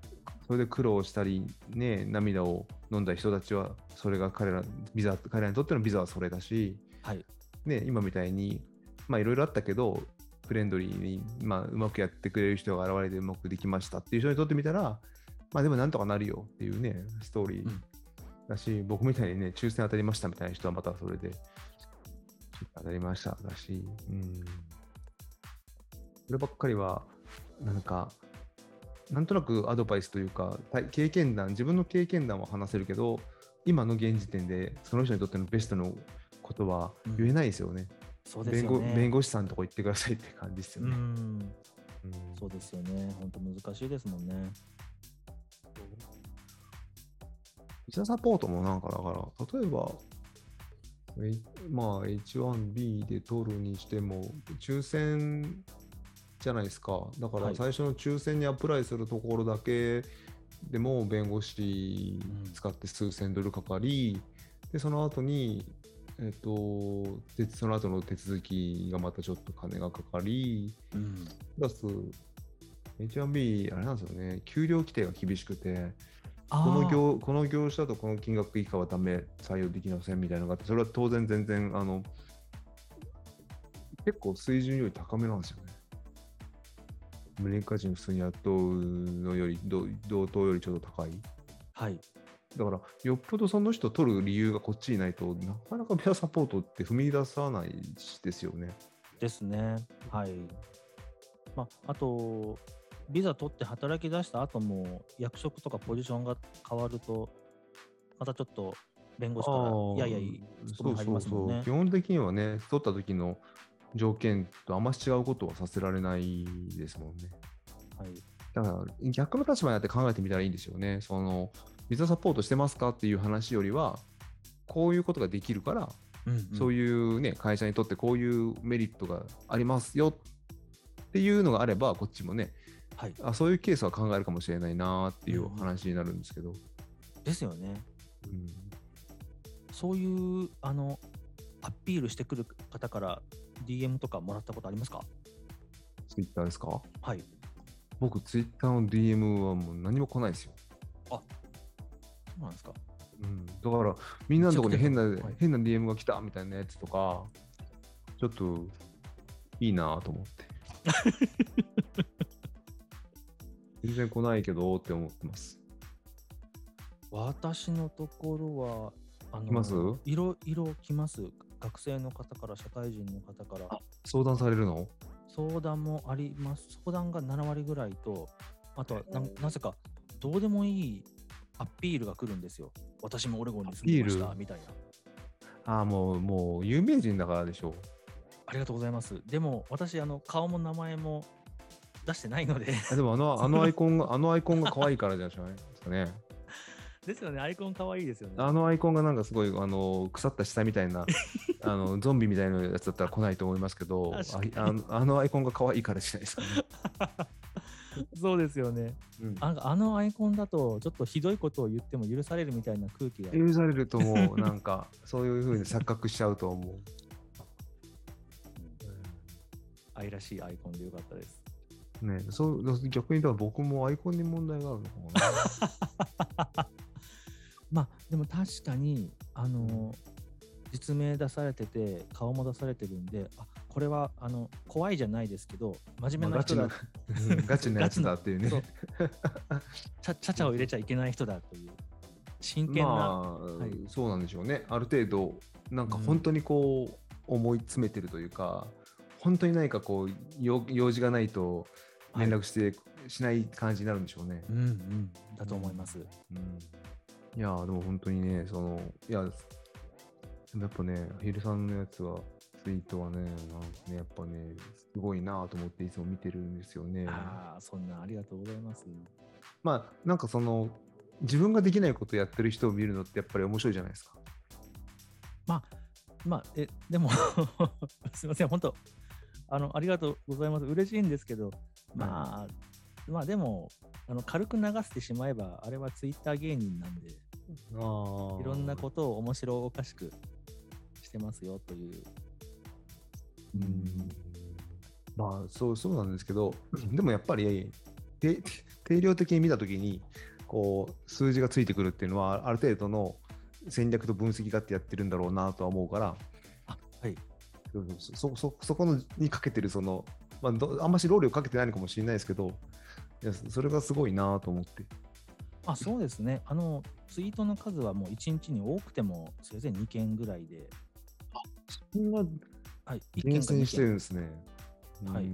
S2: それで苦労したり、ね、涙を飲んだ人たちは、それが彼ら、ビザ、彼らにとってのビザはそれだし、
S1: はい。
S2: ね、今みたいに、まあいろいろあったけど、フレンドリーに、まあ、うまくやってくれる人が現れてうまくできましたっていう人にとってみたら、まあでもなんとかなるよっていうね、ストーリー
S1: うん
S2: だし、僕みたいにね、抽選当たりましたみたいな人はまたそれで、当たりましただし、うん。そればっかりは、なんか、なんとなくアドバイスというか、体経験談、自分の経験談は話せるけど、今の現時点でその人にとってのベストのことは言えないですよね。
S1: そうです
S2: 弁護
S1: よね。
S2: 弁護士さんとこ行ってくださいって感じですよね。
S1: うん。
S2: うん
S1: そうですよね。本当難しいですもんね。
S2: サポートもなんかだから、例えば、えまあ H1B で取るにしても、抽選じゃないですか。だから
S1: はい
S2: 最初の抽選にアプライするところだけでも弁護士使って数千ドルかかり、で、その後に、えっと、でその後の手続きがまたちょっと金がかかり、
S1: うん。
S2: プラス、H1B、あれなんですよね、給料規定が厳しくて、
S1: あ
S2: この
S1: ー
S2: 業この業種だとこの金額以下はダメ、採用できませんみたいなのがあって、それは当然全然、あの、結構水準より高めなんですよね。アメリカ人普通に雇うのより、同同等よりちょっと高い。
S1: はい。
S2: だから、よっぽどその人取る理由がこっちにないとなかなかペアサポートって踏み出さないですよね。
S1: ですね。はい。まあ、あと、ビザ取って働き出した後も、役職とかポジションが変わると、またちょっと弁護士から、いやいやい、ツッコミ入りますもんね
S2: 基。本的にはね、取った時の条件とあんまし違うことはさせられないですもんね。
S1: はい。
S2: だから逆の立場になって考えてみたらいいんですよね。そのビザサポートしてますかっていう話よりは、こういうことができるから、
S1: うんうん
S2: そういうね、会社にとってこういうメリットがありますよっていうのがあれば、こっちもね、
S1: はい。
S2: あそういうケースは考えるかもしれないなっていう話になるんですけど。
S1: ですよね。
S2: うん
S1: そういう、あの、アピールしてくる方から DM とかもらったことありますか？
S2: ツイッターですか？
S1: はい。
S2: 僕、ツイッターの DM はもう何も来ないですよ。
S1: そうなんですか。
S2: うん、だから、みんなのところに変な、
S1: はい
S2: 変な DM が来たみたいなやつとか、ちょっといいなと思って。全然来ないけどって思ってます。
S1: 私のところは、あの
S2: 来ます？
S1: いろいろ来ます。学生の方から、社会人の方から。
S2: 相談されるの？
S1: 相談もあります。相談が7割ぐらいと、あとはななぜかどうでもいいアピールが来るんですよ。私もオレゴンに住んでまし
S2: アピール？
S1: たみたいな。
S2: ああ、もう、もう有名人だからでしょ
S1: ありがとうございます。でも私、あの顔も名前も出してないので。
S2: あでもあの、あの アイコンが、あのアイコンが可愛いからじゃない？ですかね。
S1: ですよね、アイコンかわいいですよね。
S2: あのアイコンがなんかすごい、あの、腐った下みたいな、あの、ゾンビみたいなやつだったら来ないと思いますけど、あ
S1: 確
S2: あのアイコンが可愛いからじゃないですかね。
S1: そうですよね。
S2: うん
S1: ああのアイコンだと、ちょっとひどいことを言っても許されるみたいな空気が。
S2: 許されると思う。なんか、そういうふうに錯覚しちゃうと思う。
S1: 愛らしいアイコンでよかったです。
S2: ね、そう逆に言僕もアイコンに問題があるのかな。
S1: まあでも確かにあの実名出されてて顔も出されてるんであこれはあの怖いじゃないですけど真面目な人だ、
S2: まあガチなやつだっていうね。
S1: ちゃちゃちゃを入れちゃいけない人だという真剣な、
S2: まあ、
S1: はい
S2: そうなんでしょうね。ある程度、なんか本当にこう、思い詰めてるというか、本当に何かこう、用用事がないと連絡して、しない感じになるんでしょうね。
S1: うんうん。だと思います、
S2: うん。いやーでも本当にね、その、いや、やっぱね、ヒルさんのやつは、ツイートはね、なんかね、やっぱね、すごいなと思っていつも見てるんですよね。
S1: ああそんなありがとうございます。
S2: まあ、なんかその、自分ができないことやってる人を見るのってやっぱり面白いじゃないですか。
S1: まあえでも すいません本当あのありがとうございます。嬉しいんですけどまあ、まあでもあの軽く流してしまえばあれはツイッター芸人なんで
S2: あ
S1: いろんなことを面白おかしくしてますよという。
S2: うんまあそうそうなんですけど、でもやっぱり定定量的に見たときにこう数字がついてくるっていうのはある程度の戦略と分析があってやってるんだろうなとは思うから
S1: あはい。
S2: そそそそこのにかけてるその、まあ、どあんまし労力かけてないのかもしれないですけどいやそれがすごいなと思って。
S1: あそうですね。あのツイートの数はもう1日に多くてもせいぜい2件ぐらいで、
S2: そんな
S1: はい、1
S2: 厳
S1: 件か2
S2: 選してる
S1: 件。
S2: んですね。
S1: はい。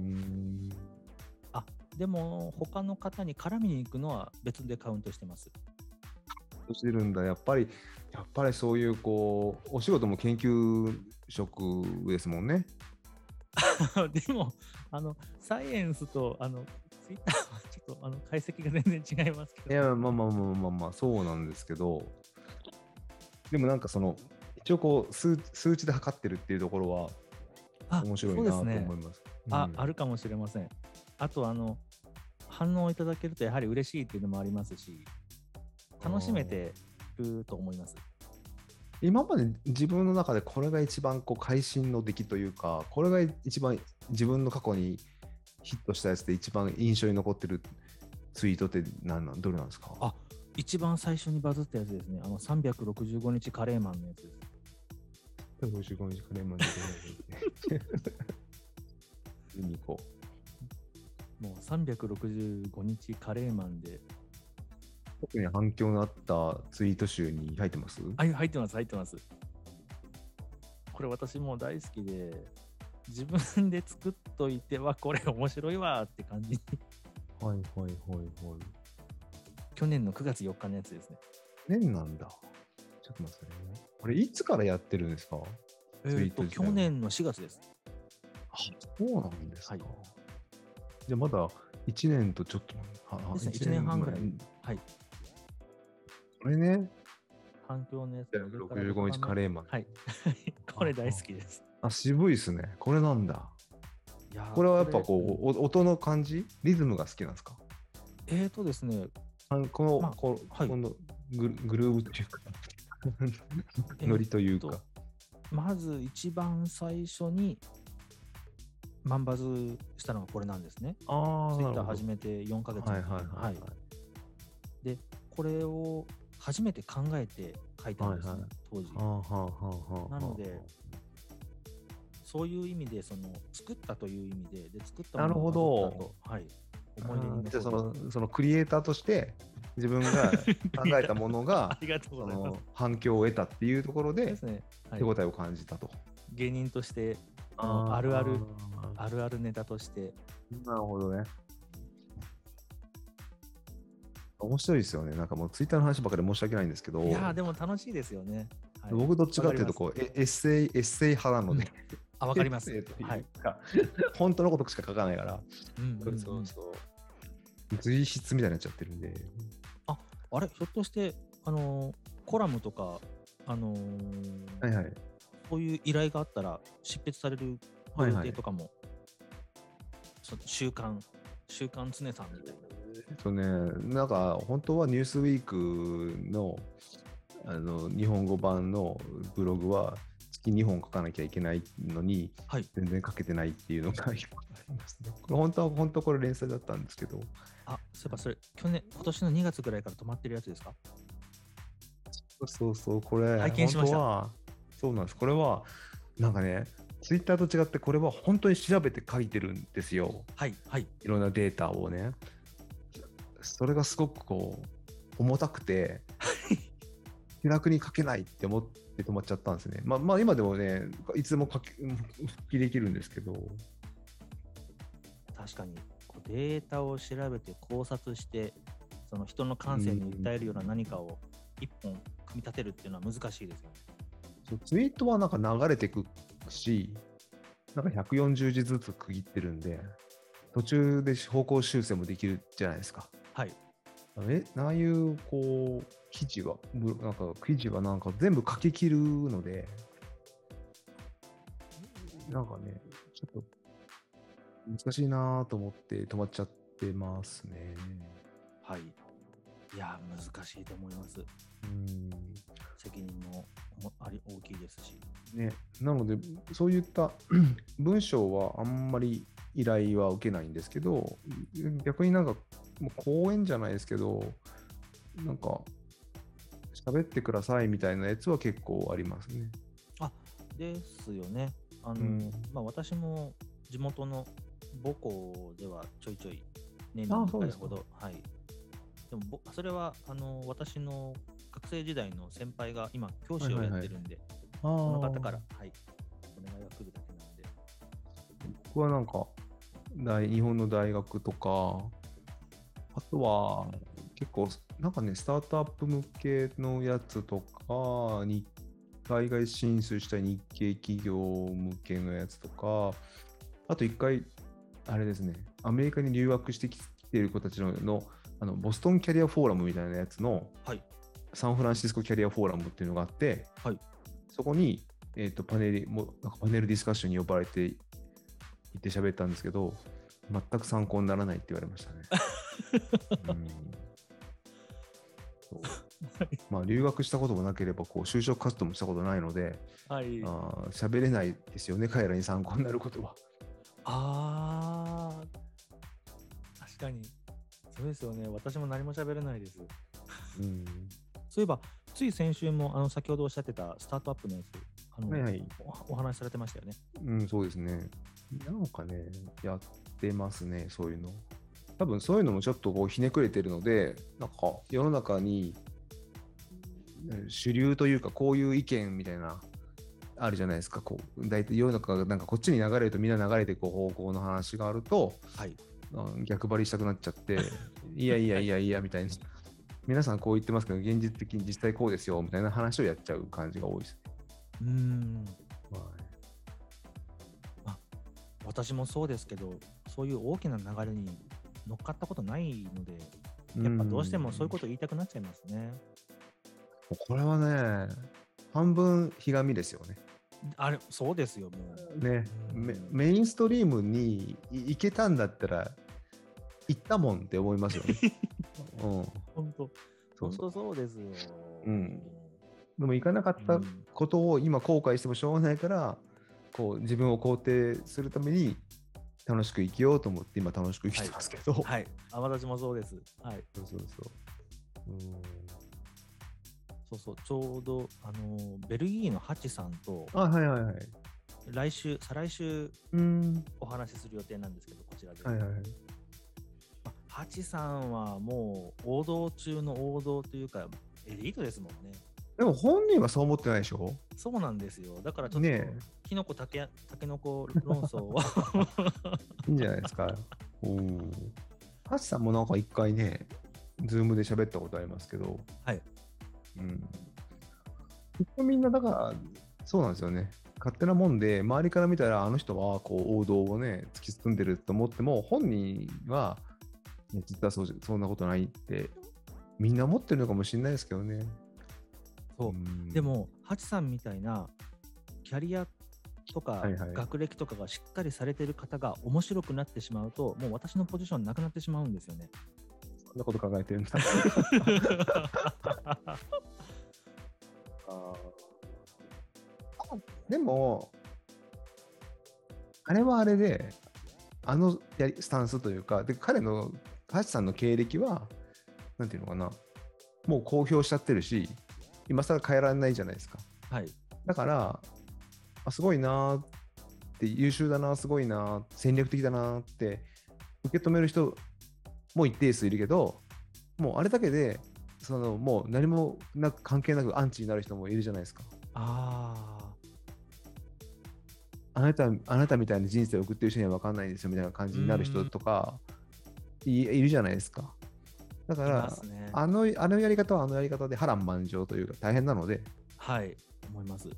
S1: あでも他の方に絡みに行くのは別でカウントしてます。
S2: してるんだ。やっぱりやっぱりそういうこうお仕事も研究職ですもんね。
S1: でもあのサイエンスとあのツイッターはちょっとあの解析が全然違いますけど。
S2: いやまあまあまあまあまあそうなんですけどでもなんかその一応こう数数値で測ってるっていうところは
S1: あ
S2: 面白いなと思います。
S1: あ、
S2: うん
S1: あるかもしれません。あと、あの、反応いただけるとやはり嬉しいっていうのもありますし、楽しめてると思います。
S2: 今まで自分の中でこれが一番こう会心の出来というかこれが一番自分の過去にヒットしたやつで一番印象に残ってるツイートって何なんどれなんですか？
S1: あ一番最初にバズったやつですね。あの365日カレーマンのやつです。
S2: 55日カレーマンで見に行こ
S1: もう365日カレーマンで、
S2: う。特に反響のあったツイート集に入ってます？
S1: あ入ってます、入ってます。これ私もう大好きで、自分で作っといては、これ面白いわって感じに。
S2: はいはいはいはい。
S1: 去年の9月4日のやつですね。
S2: 年なんだ。ちょっと待ってね。これいつからやってるんですか？
S1: えっと、
S2: ツイート自体は
S1: 去年の4月です。
S2: あ、そうなんですか。
S1: はい
S2: じゃあまだ1年とちょっとはは
S1: ですね
S2: 一
S1: 一年半ぐらい
S2: 前
S1: はい。
S2: これね、
S1: 反響のやつの上から
S2: 65日カレーマン。
S1: はい。これ大好きです。
S2: あ、渋いですね。これなんだ。
S1: いやー
S2: これはやっぱこ
S1: れ
S2: う、お音の感じ？リズムが好きなんですか？
S1: えーとですね、
S2: あこの、
S1: まあ
S2: こ
S1: はい
S2: このグルーブというか、
S1: え ー
S2: ノリという
S1: と
S2: か。
S1: まず一番最初に万バズしたのがこれなんですね。
S2: あ
S1: ツイッター始めて4ヶ月
S2: はいはいはいはい。
S1: で、これを初めて考えて書いたんですね、
S2: はいはい
S1: 当時。なのでそういう意味で、その作ったという意味で、で作った
S2: なるほど
S1: ものがバズったとはい、思い出に残
S2: あーじゃあそ
S1: る
S2: のそのクリエイターとして自分が考えたものが。反響を得たっていうところで
S1: ですね、はい
S2: 手応えを感じたと。
S1: 芸人としてあのあるあるあるあるネタとして
S2: なるほどね。面白いですよね。なんかもうツイッターの話ばかり申し訳ないんですけど、
S1: いやーでも楽しいですよね、はい
S2: 僕どっちかっていうとこ
S1: わ
S2: うエエッセイ、エッセイ派なので、
S1: あわかります はい、
S2: か本当のことしか書かないから、
S1: うんうんうん
S2: そうそう。随筆みたいになっちゃってるんで。
S1: あれ？ひょっとしてあのーコラムとかあのー
S2: はいはい。
S1: そういう依頼があったら執筆されるご予
S2: はいはい
S1: 定とかも、その週刊週刊常さんみたいな
S2: えっとね、なんか本当はニュースウィークのあの日本語版のブログは月2本書かなきゃいけないのに、
S1: はい
S2: 全然書けてないっていうのが一個ありますね。こ れ本当は本当これ連載だったんですけど、
S1: あそういえばそれ去年今年の2月ぐらいから止まってるやつですか？
S2: そうそう、これ、
S1: 拝見しました
S2: そうなんです。これは、なんかね、ツイッターと違って、これは本当に調べて書いてるんですよ。
S1: はいはい
S2: いろんなデータをね。それがすごくこう、重たくて、気楽に書けないって思って止まっちゃったんですね。まあ、まあ、今でもね、いつでも書き復帰できるんですけど、
S1: 確かにこうデータを調べて考察してその人の感性に訴えるような何かを一本組み立てるっていうのは難しいですよね。
S2: そうツイートはなんか流れてくし、なんか140字ずつ区切ってるんで、途中で方向修正もできるじゃないですか。
S1: はい。
S2: え、ああいう、こう、記事は、ぶなんか、記事はなんか全部書き切るので、なんかね、ちょっと、難しいなと思って止まっちゃってますね。
S1: はい。いやー、難しいと思います。
S2: うん。
S1: 責任ももあり大きいですし。
S2: ね、なので、そういった 文章はあんまり依頼は受けないんですけど、逆になんか、もう講演じゃないですけど、なんか、喋ってくださいみたいなやつは結構ありますね。
S1: ですよね。あの、
S2: うん
S1: まあ私も地元の母校ではちょいちょい年に1
S2: あそうですか
S1: 回ほど、はい。でもぼそれはあの私の学生時代の先輩が今教師をやってるんで、
S2: あー
S1: その方から、はい、お願いが来るだけなんで。
S2: 僕はなんか大日本の大学とかあとは結構なんかねスタートアップ向けのやつとかに海外進出した日系企業向けのやつとかあと一回あれですねアメリカに留学してきている子たちののあのボストンキャリアフォーラムみたいなやつの
S1: はい。
S2: サンフランシスコキャリアフォーラムっていうのがあって、
S1: はい
S2: そこに、えー、とパネルもなんかパネルディスカッションに呼ばれて行って喋ったんですけど、全く参考にならないって言われましたね。うんそう まあ、留学したこともなければこう就職活動もしたことないので、
S1: はい。
S2: あー喋れないですよね、彼らに参考になることは。
S1: あかに。そうですよね。私も何も喋れないです。
S2: うん。
S1: そういえば、つい先週もあの先ほどおっしゃってたスタートアップのやつ、あの
S2: はいはい
S1: おお話しされてましたよね。
S2: うん、そうですね。なんかね、やってますね、そういうの。多分そういうのもちょっとこうひねくれてるので、なんか世の中にね主流というか、こういう意見みたいな、あるじゃないですか。こう大体世の中がなんかこっちに流れるとみんな流れていく方向の話があると、
S1: はい。
S2: うん逆張りしたくなっちゃって、いやいやいやいやみたいな。皆さんこう言ってますけど、現実的に実際こうですよみたいな話をやっちゃう感じが多いです。
S1: うーん。
S2: はい
S1: 私もそうですけど、そういう大きな流れに乗っかったことないので、やっぱどうしてもそういうこと言いたくなっちゃいますね。
S2: これはね、半分ひがみですよね。
S1: あれ、そうですよ、もう。
S2: ね
S1: うん
S2: メメインストリームにい行けたんだったら、行ったもんって思いますよね。うん、
S1: 本当、本
S2: そうそう
S1: 当そうですよ。
S2: うんでも行かなかった
S1: うん
S2: ことを今後悔してもしょうがないから、こう自分を肯定するために楽しく生きようと思って今楽しく生きてますけど。
S1: はい。あ、私もそうです。はい。
S2: そうそうそう。うん
S1: そうそう、ちょうど、あのー、ベルギーのハチさんと、
S2: あ、はいはいはい。
S1: 来週、再来週
S2: うん。
S1: お話しする予定なんですけど、こちらで。
S2: はいはいはい。
S1: まハチさんはもう王道中の王道というか、エリートですもんね。
S2: でも本人はそう思ってないでしょ？
S1: そうなんですよ。だからちょっと、
S2: ね
S1: キノコたけたけのこ論争を
S2: いいんじゃないですか。おお。ハチさんもなんか一回ね、ズームで喋ったことありますけど、
S1: はい。
S2: うん。きっとみんなだから、そうなんですよね。勝手なもんで、周りから見たら、あの人はこう王道をね、突き進んでると思っても、本人は、ね実はそうじゃそんなことないって、みんな思ってるのかもしれないですけどね。
S1: そう。
S2: うん。
S1: で、も、ハチさんみたいなキャリアとか学歴とかがしっかりされてる方が面白くなってしまうと、もう私のポジションなくなってしまうんですよね。
S2: そんなこと考えてるんだ。あでも、あれはあれで、あのやりスタンスというか、で彼の、ハチさんの経歴は、なんていうのかな、もう公表しちゃってるし、今更変えられないじゃないですか。
S1: はい。
S2: だから、あすごいなーって、優秀だな、すごいな、戦略的だなって受け止める人も一定数いるけど、もうあれだけで、そのもう何もなく関係なくアンチになる人もいるじゃないですか。
S1: あ
S2: あなたあなたみたいな人生を送ってる人には分かんないですよみたいな感じになる人とかいいるじゃないですか。だから
S1: ね。
S2: あのあのやり方はあのやり方で波乱万丈というか大変なので、
S1: はい。思います。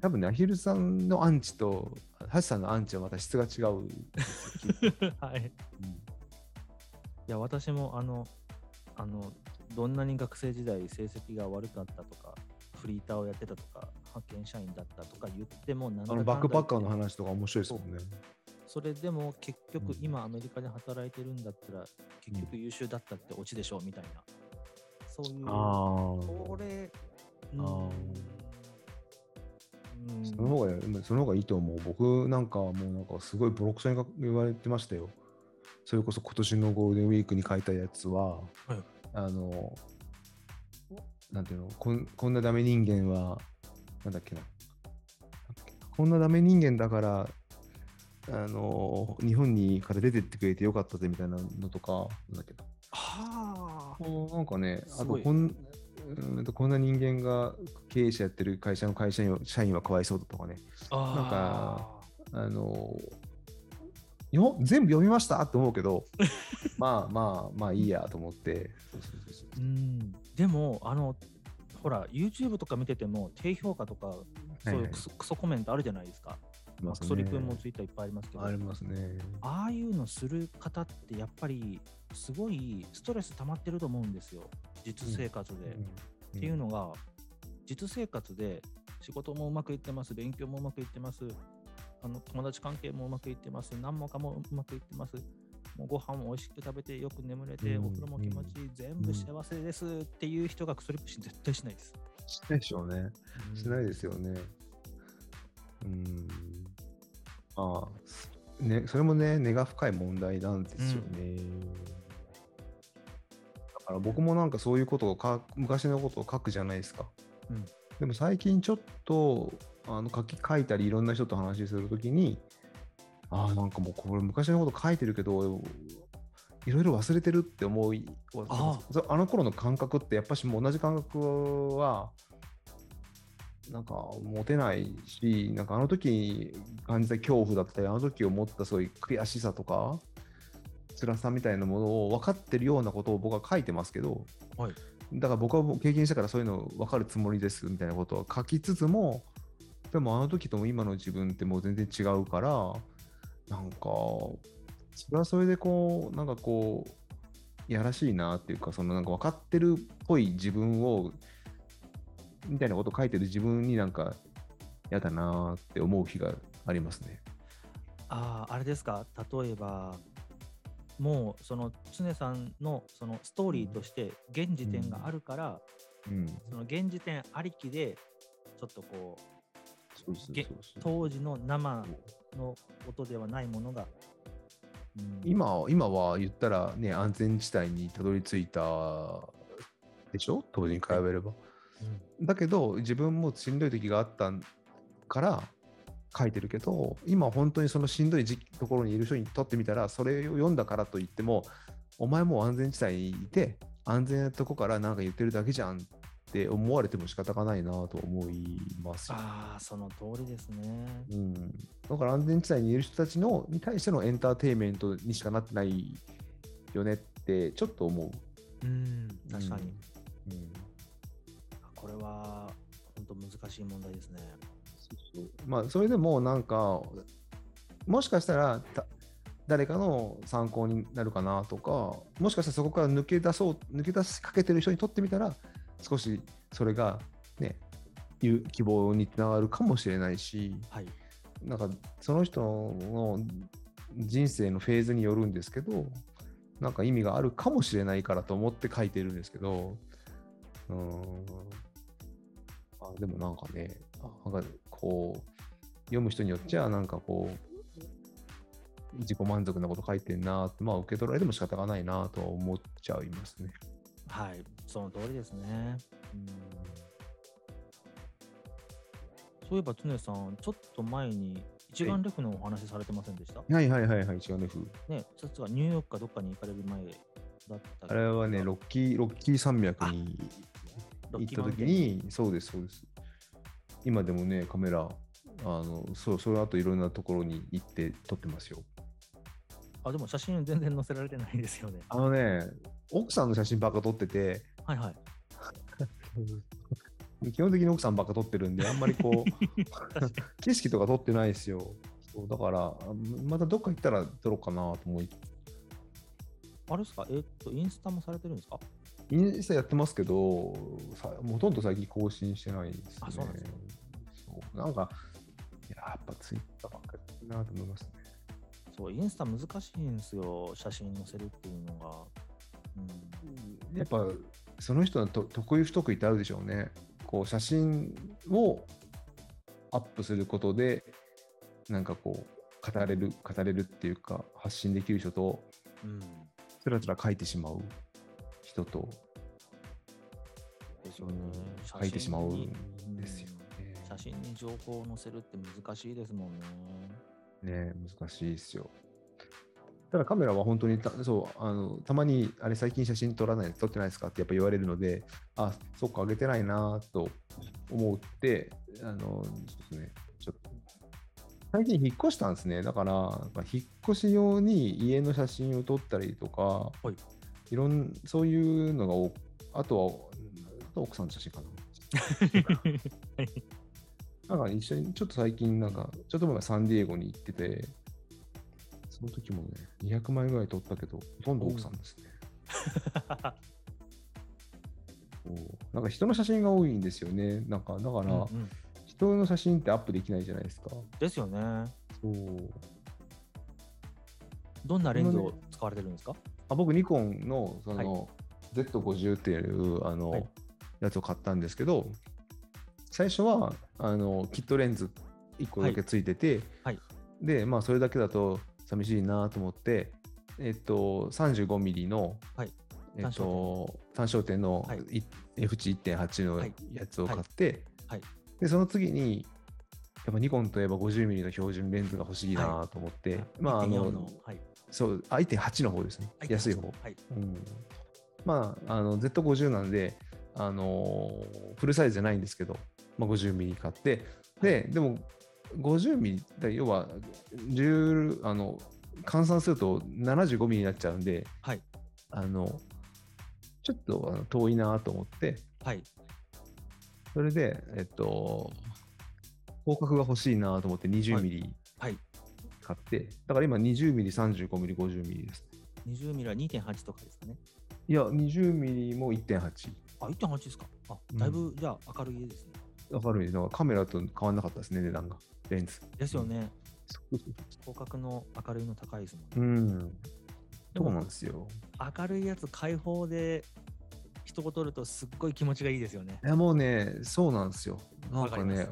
S2: 多分ね、アヒルさんのアンチと、ハチさんのアンチはまた質が違うんですよ。きっと
S1: はい。いや、私も、あの、あの、どんなに学生時代成績が悪かったとか、フリーターをやってたとか、派遣社員だったとか言っても、なんだ
S2: あのバックパッカーの話とか面白いですもんね。
S1: それでも結局
S2: うん
S1: 今アメリカで働いてるんだったら、結局優秀だったってオチでしょうみたいな。そういう、
S2: あ
S1: これ、うん
S2: その方が、その方がいいと思う。僕なんかはもうなんかすごいボロクソに言われてましたよ。それこそ今年のゴールデンウィークに書いたやつは、
S1: はい
S2: あの、なんていうのこん、こんなダメ人間は。なんだっけなこんなダメ人間だから、あの、日本にから出てってくれてよかったぜみたいなのとか、なんだっけな。
S1: はあ。
S2: なんかね、あとこん、うーんとこんな人間が経営者やってる会社の会社員は社員はかわいそうだとかね、
S1: あ
S2: あのよ全部読みましたって思うけど、まあまあまあいいやと思って。
S1: でも、あの、ほら、YouTube とか見てても、低評価とか、そういうクソ,、クソコメントあるじゃないですか。まあ、クソリプもツイッターいっぱいありますけど、
S2: ありますね。
S1: ああいうのする方ってやっぱりすごいストレス溜まってると思うんですよ、実生活で。っていうのが、実生活で仕事もうまくいってます、勉強もうまくいってます、あの友達関係もうまくいってます、何もかもうまくいってます、もうご飯も美味しく食べてよく眠れて、
S2: うん。
S1: お風呂も気持ちいい、全部幸せです。っていう人がクソリップし絶対しないです。
S2: しないでしょうね。しないですよね。うん。ああ、ね、それもね、根が深い問題なんですよね。だから僕もなんかそういうことをか昔のことを書くじゃないですか。
S1: うん
S2: でも最近ちょっとあの書き書いたりいろんな人と話するときに、ああ、なんかもうこれ昔のこと書いてるけど、いろいろ忘れてるって思い、
S1: あ
S2: そあの頃の感覚ってやっぱしもう同じ感覚は、なんか持てないし、なんかあの時に感じた恐怖だったり、あの時思ったそういう悔しさとか、辛さみたいなものを分かってるようなことを僕は書いてますけど、
S1: はい。
S2: だから僕はもう経験したからそういうの分かるつもりですみたいなことを書きつつも、でもあの時とも今の自分ってもう全然違うから、なんか、それはそれでこう、なんかこう、いやらしいなっていうか、そのなんか分かってるっぽい自分を、みたいなことを書いてる自分になんか嫌だなって思う日がありますね。
S1: ああ、あれですか、例えば、もうその常さんのそのストーリーとして現時点があるから、
S2: うん。
S1: その現時点ありきで、ちょっとこう、当時の生の音ではないものが、うん
S2: 今今は言ったらね、安全地帯にたどり着いたでしょ？当時に比べれば。
S1: うん
S2: だけど、自分もしんどい時があったから書いてるけど、今本当にそのしんどいところにいる人にとってみたら、それを読んだからといっても、お前もう安全地帯にいて、安全なとこからなんか言ってるだけじゃんって思われても仕方がないなと思いますよ。
S1: ああ、その通りですね。
S2: うん、だから安全地帯にいる人たちのに対してのエンターテインメントにしかなってないよねってちょっと思う。
S1: うん、確かに。
S2: うん
S1: これは本当難しい問題ですね。
S2: そうそうまあそれでもなんかもしかしたらた誰かの参考になるかなとかもしかしたらそこから抜け出そう抜け出しかけてる人にとってみたら少しそれがねいう希望につながるかもしれないし
S1: はい。
S2: なんかその人の人生のフェーズによるんですけどなんか意味があるかもしれないからと思って書いてるんですけどうーんあでもなんかねなんかこう読む人によっちゃなんかこう自己満足なこと書いてんなってまあ受け取られても仕方がないなとは思っちゃいますね。
S1: はい、その通りですね。うん。そういえば、常さん、ちょっと前に一眼レフのお話されてませんでした、
S2: はい。はいはいはい違うねふ
S1: ね、そっちがニューヨークかどっかに行かれる前だった
S2: あれはねロッキーロッキー山脈に行った時に、そうです、そうです。今でもね、カメラ、あのそうその後いろんなところに行って撮ってますよ。
S1: あ、でも写真全然載せられてないですよね。
S2: あのね、奥さんの写真ばっか撮ってて、
S1: はいはい。
S2: 基本的に奥さんばっか撮ってるんで、あんまりこう、景色とか撮ってないですよ。そうだから、あまたどっか行ったら撮ろうかなと思い、
S1: あれですか？えっと、インスタもされてるんですか？
S2: インスタやってますけど、さほとんど最近更新してないですね。
S1: あそうなんですね
S2: そうなんか、いややっぱツイッターばっかりだなと思いますね。
S1: そう、インスタ難しいんですよ、写真載せるっていうのが。うん、
S2: やっぱその人のと得意不得意ってあるでしょうね。こう写真をアップすることでなんかこう語れる語れるっていうか発信できる人と
S1: うん。
S2: つらつら書いてしまう人と、
S1: ですよね。
S2: 書いてしまうんですよね。
S1: うん写真に情報を載せるって難しいですもんね。
S2: ね難しいですよ。ただカメラは本当にたそうあのたまにあれ最近写真撮らない撮ってないですかってやっぱ言われるのであそっか上げてないなと思ってあのちょっとねちょっと最近引っ越したんですねだからなんか引っ越し用に家の写真を撮ったりとか、
S1: はい
S2: いろんそういうのが多あとはあとは奥さんの写真かななんか一緒に、ちょっと最近、なんか、ちょっと前はサンディエゴに行ってて、その時もね、200枚ぐらい撮ったけど、ほとんど奥さんですね。なんか人の写真が多いんですよね。なんか、だから、
S1: うんうん
S2: 人の写真ってアップできないじゃないですか。
S1: ですよね。
S2: そう。
S1: どんなレンズを使われてるんですか？
S2: あ僕、ニコンの、そ
S1: はい。
S2: の、Z50 っていう、あの、
S1: はい。
S2: やつを買ったんですけど、最初は、あの、キットレンズ1個だけついてて、
S1: はい。
S2: で、まあ、それだけだと、寂しいなと思って、えっと、35ミリの、
S1: はい。
S2: えっと、単焦点。の
S1: はい。
S2: い F 値1.8の
S1: はい
S2: やつを買って、
S1: はい。
S2: で、その次に、やっぱニコンといえば50ミリの標準レンズが欲しいなと思って、まあ、あ
S1: 1.4
S2: の
S1: の、はい、
S2: そう、あ1.8の方ですね。安い方。
S1: はい。
S2: うん、まあ、あの Z50 なんで、あのーフルサイズじゃないんですけど、まあ、50ミリ買って、で、でも50ミリ、だ要は10あの換算すると75ミリになっちゃうんで、
S1: はい。
S2: あのちょっと遠いなと思って、
S1: はい。
S2: それで、えっと、広角が欲しいなと思って20ミリ
S1: はい。
S2: 買って、だから今20ミリ、35ミリ、50ミリです。
S1: 20ミリは2.8とかですかね。
S2: いや、20ミリも1.8。
S1: あ、1.8ですか。あ、
S2: うん
S1: だいぶ、じゃあ明るいですね。
S2: 明るい。だからカメラと変わんなかったですね、値段が。レンズ。
S1: ですよね。広角の明るいの高いですもんね。
S2: うん。
S1: で
S2: そうなん
S1: も
S2: ですよ。
S1: 明るいやつ開放で人を撮るとすっごい気持ちがいいですよね。
S2: いや、もうね、そうなんですよ。なんかね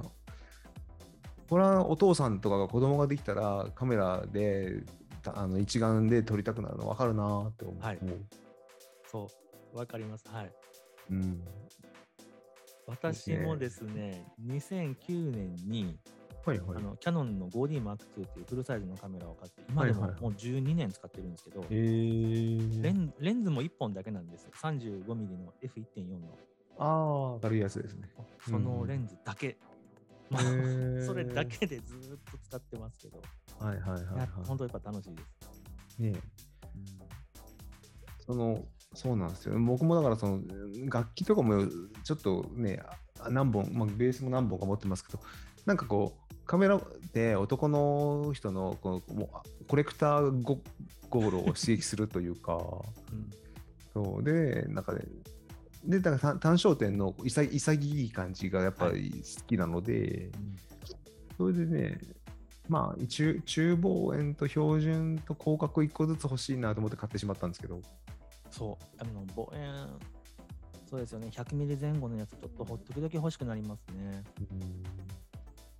S2: これはお父さんとかが子供ができたらカメラでたあの一眼で撮りたくなるの分かるなーって思う。
S1: はいそう。わかります。はい。
S2: うん。
S1: 私もですね、2009年に
S2: はいはい
S1: あ。のキャノンの 5D Mark II っていうフルサイズのカメラを買って、今でも
S2: はいはい
S1: もう12年使ってるんですけど、
S2: えー、
S1: レンレンズも1本だけなんですよ。35mm の F1.4 の。
S2: ああ、明るいやつですね。
S1: そのレンズだけ。まあそれだけでずーっと使ってますけど、
S2: はいはいはいは
S1: 本当やっぱ楽しいです。
S2: い。ねえ。その、そうなんですよ。僕もだからその楽器とかもちょっとね、あ何本、まあ、ベースも何本か持ってますけど、なんかこう、カメラって男の人のこうあコレクターご心を刺激するというか、
S1: うん。
S2: そう。で、なんかね、で、だから単単焦点の潔潔い感じがやっぱり好きなので、それでね、まあ、中中望遠と標準と広角1個ずつ欲しいなと思って買ってしまったんですけど、
S1: そう、あの、望遠、そうですよね、100ミリ前後のやつ、ちょっとほ時々欲しくなりますね。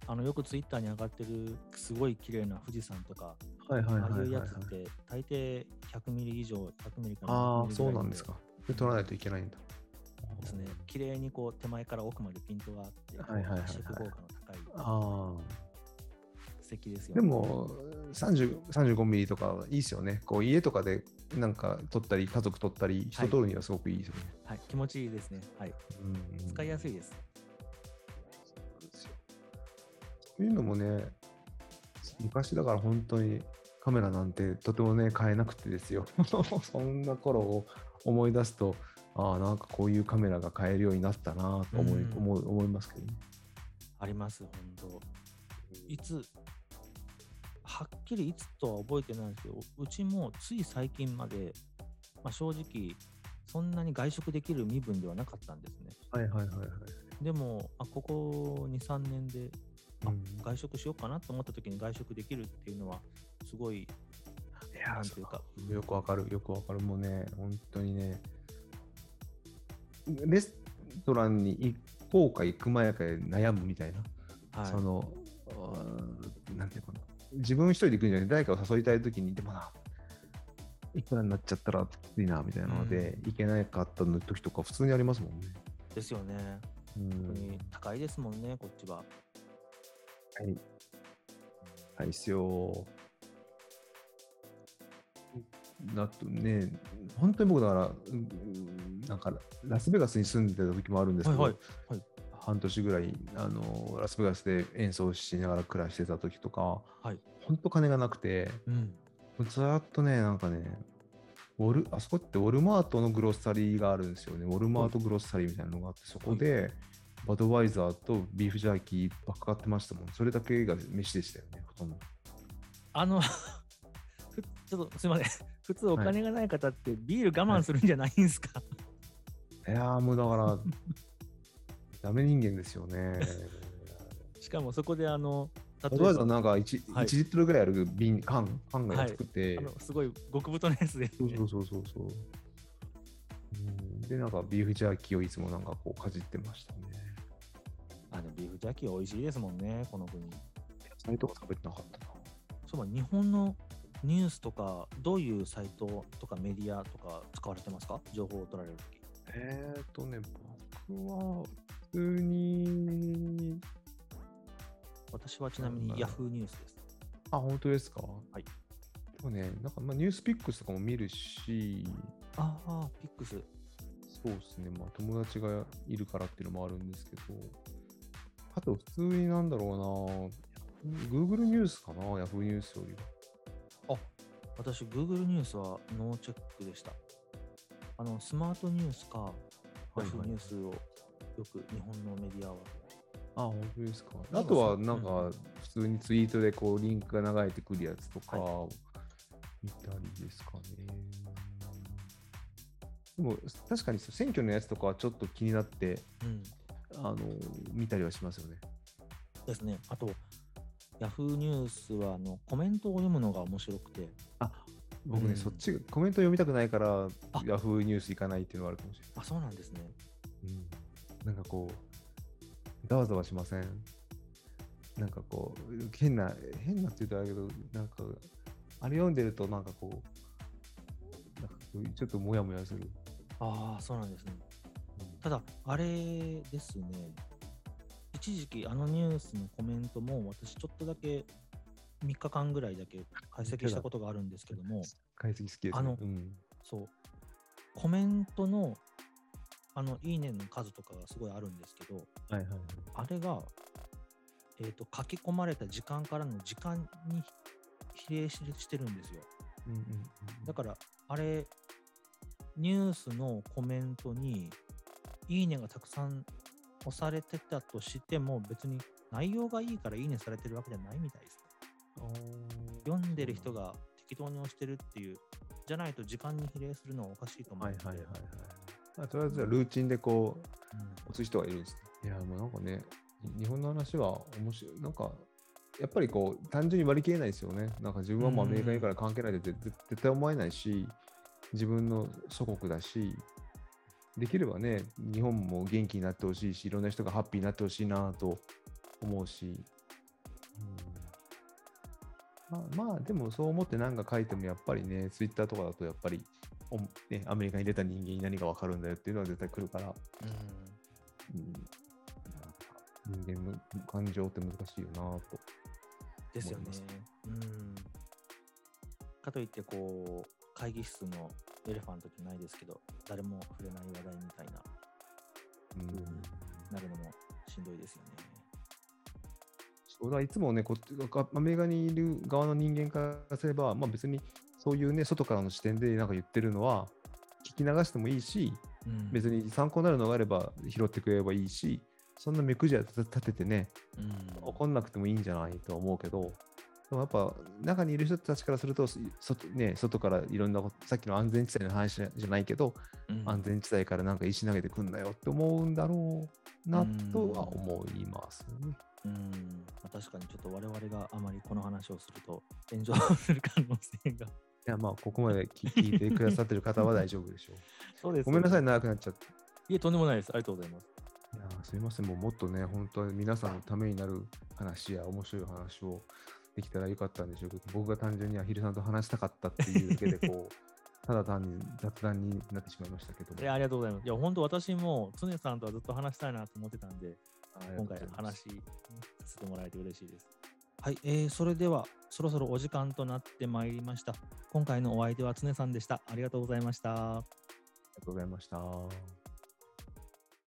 S1: あの、よくツイッターに上がってる、すごい綺麗な富士山とか、
S2: はいはい
S1: ああいう
S2: はいはい、はい
S1: やつって、大抵100ミリ以上、100ミリから200
S2: ああ、そうなんですか。で撮らないといけないんだ。
S1: ですね。綺麗にこう、手前から奥までピントがあって、
S2: はいはいはいはい
S1: 発色効果の高い、
S2: あ
S1: 素敵ですよね。
S2: も、30 35ミリとかいいですよね。こう家とかでなんか撮ったり、家族撮ったり、人撮るにはすごくいいですよね。
S1: はい、気持ちいいですね。はい。
S2: うん
S1: 使いやすいです。
S2: そういうのもね、昔だから本当にカメラなんてとてもね、買えなくてですよ。そんな頃を思い出すと、ああ、なんかこういうカメラが買えるようになったなと思い,、
S1: うん
S2: 思う思いますけどね。
S1: あります、本当。いつ、はっきりいつとは覚えてないんですけど、うちもつい最近まで、まあ、正直、そんなに外食できる身分ではなかったんですね。
S2: はいはいはいはい。
S1: でも、あここ2、3年で、あ
S2: うん
S1: 外食しようかなと思った時に外食できるっていうのは、すごい、
S2: いや
S1: なんていうか、
S2: よくわかる、よくわかる。もうね、本当にね、レストランに行こうか行く前かで悩むみたいな。
S1: はい、
S2: その、なんていうかな。自分一人で行くんじゃなくて、誰かを誘いたいときに、でもな、いくらになっちゃったらきついな、みたいなので、行けなかったの時とか普通にありますもんね。
S1: ですよね。
S2: うん
S1: 本当に高いですもんね、こっちは。
S2: はい。はいっすよ。だとね、本当に僕だから、うんなんかラスベガスに住んでた時もあるんですけど、
S1: はいはいはい
S2: 半年ぐらいあのラスベガスで演奏しながら暮らしてた時とか、
S1: はい
S2: 本当金がなくて、
S1: うん。
S2: ずーっとね、なんかね、ウォルあそこってウォルマートのグロッサリーがあるんですよね。ウォルマートグロッサリーみたいなのがあって、そこでバドワイザーとビーフジャーキーばっか買ってましたもん。それだけが飯でしたよね、ほとんど。
S1: あの、ふちょっとすみません。普通お金がない方ってビール我慢するんじゃないんですか、
S2: いやーもうだから、ダメ人間ですよね。
S1: しかもそこであの、例えば
S2: なんか 1,
S1: はい
S2: 1リットルぐらいある瓶、缶、缶が安くて、
S1: あのすごい極太のやつで、
S2: そうそうそうそうそう。うんで、なんかビーフジャーキーをいつもなんかこうかじってましたね。
S1: あのビーフジャーキー美味しいですもんね、この国。
S2: 野菜とか食べてなかったな。
S1: そう日本のニュースとか、どういうサイトとかメディアとか使われてますか？情報を取られるとき。
S2: えーっとね、僕は普通に、
S1: 私はちなみに
S2: なんだろう
S1: Yahoo ニュースです。
S2: あ、本当ですか？
S1: はい。
S2: でもね、なんか、まあ、ニュースピックスとかも見るし、
S1: ああ、ピックス。
S2: そうですね、まあ、友達がいるからっていうのもあるんですけど、あと普通になんだろうな、Google ニュースかな、Yahoo ニュースよりは。
S1: あ、私、Google ニュースはノーチェックでした。あの、スマートニュースか、
S2: はいはい
S1: Yahoo ニュースをよく日本のメディアは。
S2: あ、本当ですか。あとは、なんか
S1: うん、
S2: 普通にツイートでこう、リンクが流れてくるやつとか
S1: は、
S2: 見たりですかね。でも、確かに選挙のやつとかはちょっと気になって、
S1: うん。
S2: あの、見たりはしますよね。
S1: ですね。あと、Yahoo ニュースはあのコメントを読むのが面白くて、
S2: 僕ね、
S1: うん
S2: そっち、コメント読みたくないから、
S1: あ
S2: Yahoo ニュース行かないっていうのはあるかもしれない。
S1: あ、そうなんですね。
S2: うんなんかこう、ざわざわしません？なんかこう、変な、変なって言うとあれだけど、なんか、あれ読んでるとなんかこう、なんかこうちょっとモヤモヤする。
S1: ああ、そうなんですね。ただ、あれですね、一時期あのニュースのコメントも私ちょっとだけ3日間ぐらいだけ解析したことがあるんですけども、
S2: 解析好きです、ね。
S1: あの
S2: うん、
S1: そう、コメントのあのいいねの数とかがすごいあるんですけど、
S2: はいはいはい。
S1: あれが、えー、と書き込まれた時間からの時間に比例ししてるんですよ。
S2: うんうん
S1: だから、あれ、ニュースのコメントに、いいねがたくさん押されてたとしても、別に内容がいいからいいねされてるわけじゃないみたいですね。読んでる人が適当に押してるっていう、じゃないと時間に比例するのはおかしいと思うので。
S2: はいはいはいはい。まあ、とりあえずはルーチンでこう、
S1: うん
S2: 押す人がいるんですね。いや、もうなんかね、日本の話は面白い。なんか、やっぱりこう、単純に割り切れないですよね。なんか自分はもうアメリカにいるから関係ないって絶絶対思えないし、自分の祖国だし、できればね、日本も元気になってほしいし、いろんな人がハッピーになってほしいなと思うし、うん、まあまあ、でもそう思って何か書いてもやっぱりね、ツイッターとかだとやっぱり、おね、アメリカに出た人間に何がわかるんだよっていうのは絶対来るから、
S1: うん
S2: うん人間の感情って難しいよなと。
S1: ですよね。うん。かといって、こう、会議室のエレファントじゃないですけど、誰も触れない話題みたいな、
S2: うん
S1: なるのもしんどいですよね。
S2: そうだいつもねこっちがアメリカにいる側の人間からすれば、まあ、別にそういうね外からの視点でなんか言ってるのは聞き流してもいいし
S1: うん。
S2: 別に参考になるのがあれば拾ってくれればいいしそんな目くじら立ててね
S1: うん。
S2: 怒んなくてもいいんじゃないとは思うけどでもやっぱ中にいる人たちからすると外,、ね、外からいろんなことさっきの安全地帯の話じゃないけど、
S1: うん。
S2: 安全地帯からなんか石投げてくんなよって思うんだろうなとは思いますね。
S1: うんまあ、確かにちょっと我々があまりこの話をすると炎上する可能性が。
S2: いや、まあ、ここまで聞聞いてくださってる方は大丈夫でしょう。
S1: そうです
S2: ごめんなさい、
S1: い。
S2: 長くなっちゃって。
S1: いえ、とんでもないです。ありがとうございます。
S2: いやー、すいません、もうもっとね、本当に皆さんのためになる話や面白い話をできたらよかったんでしょうけど、僕が単純にアヒルさんと話したかったっていうだけで、こう、ただ単に雑談になってしまいましたけども。
S1: いや、ありがとうございます。いや、本当私も常さんとはずっと話したいなと思ってたんで、今回話させてもらえて嬉しいです。はい、えー、それではそろそろお時間となってまいりました。今回のお相手は常さんでした。ありがとうございました。
S2: ありがとうございました。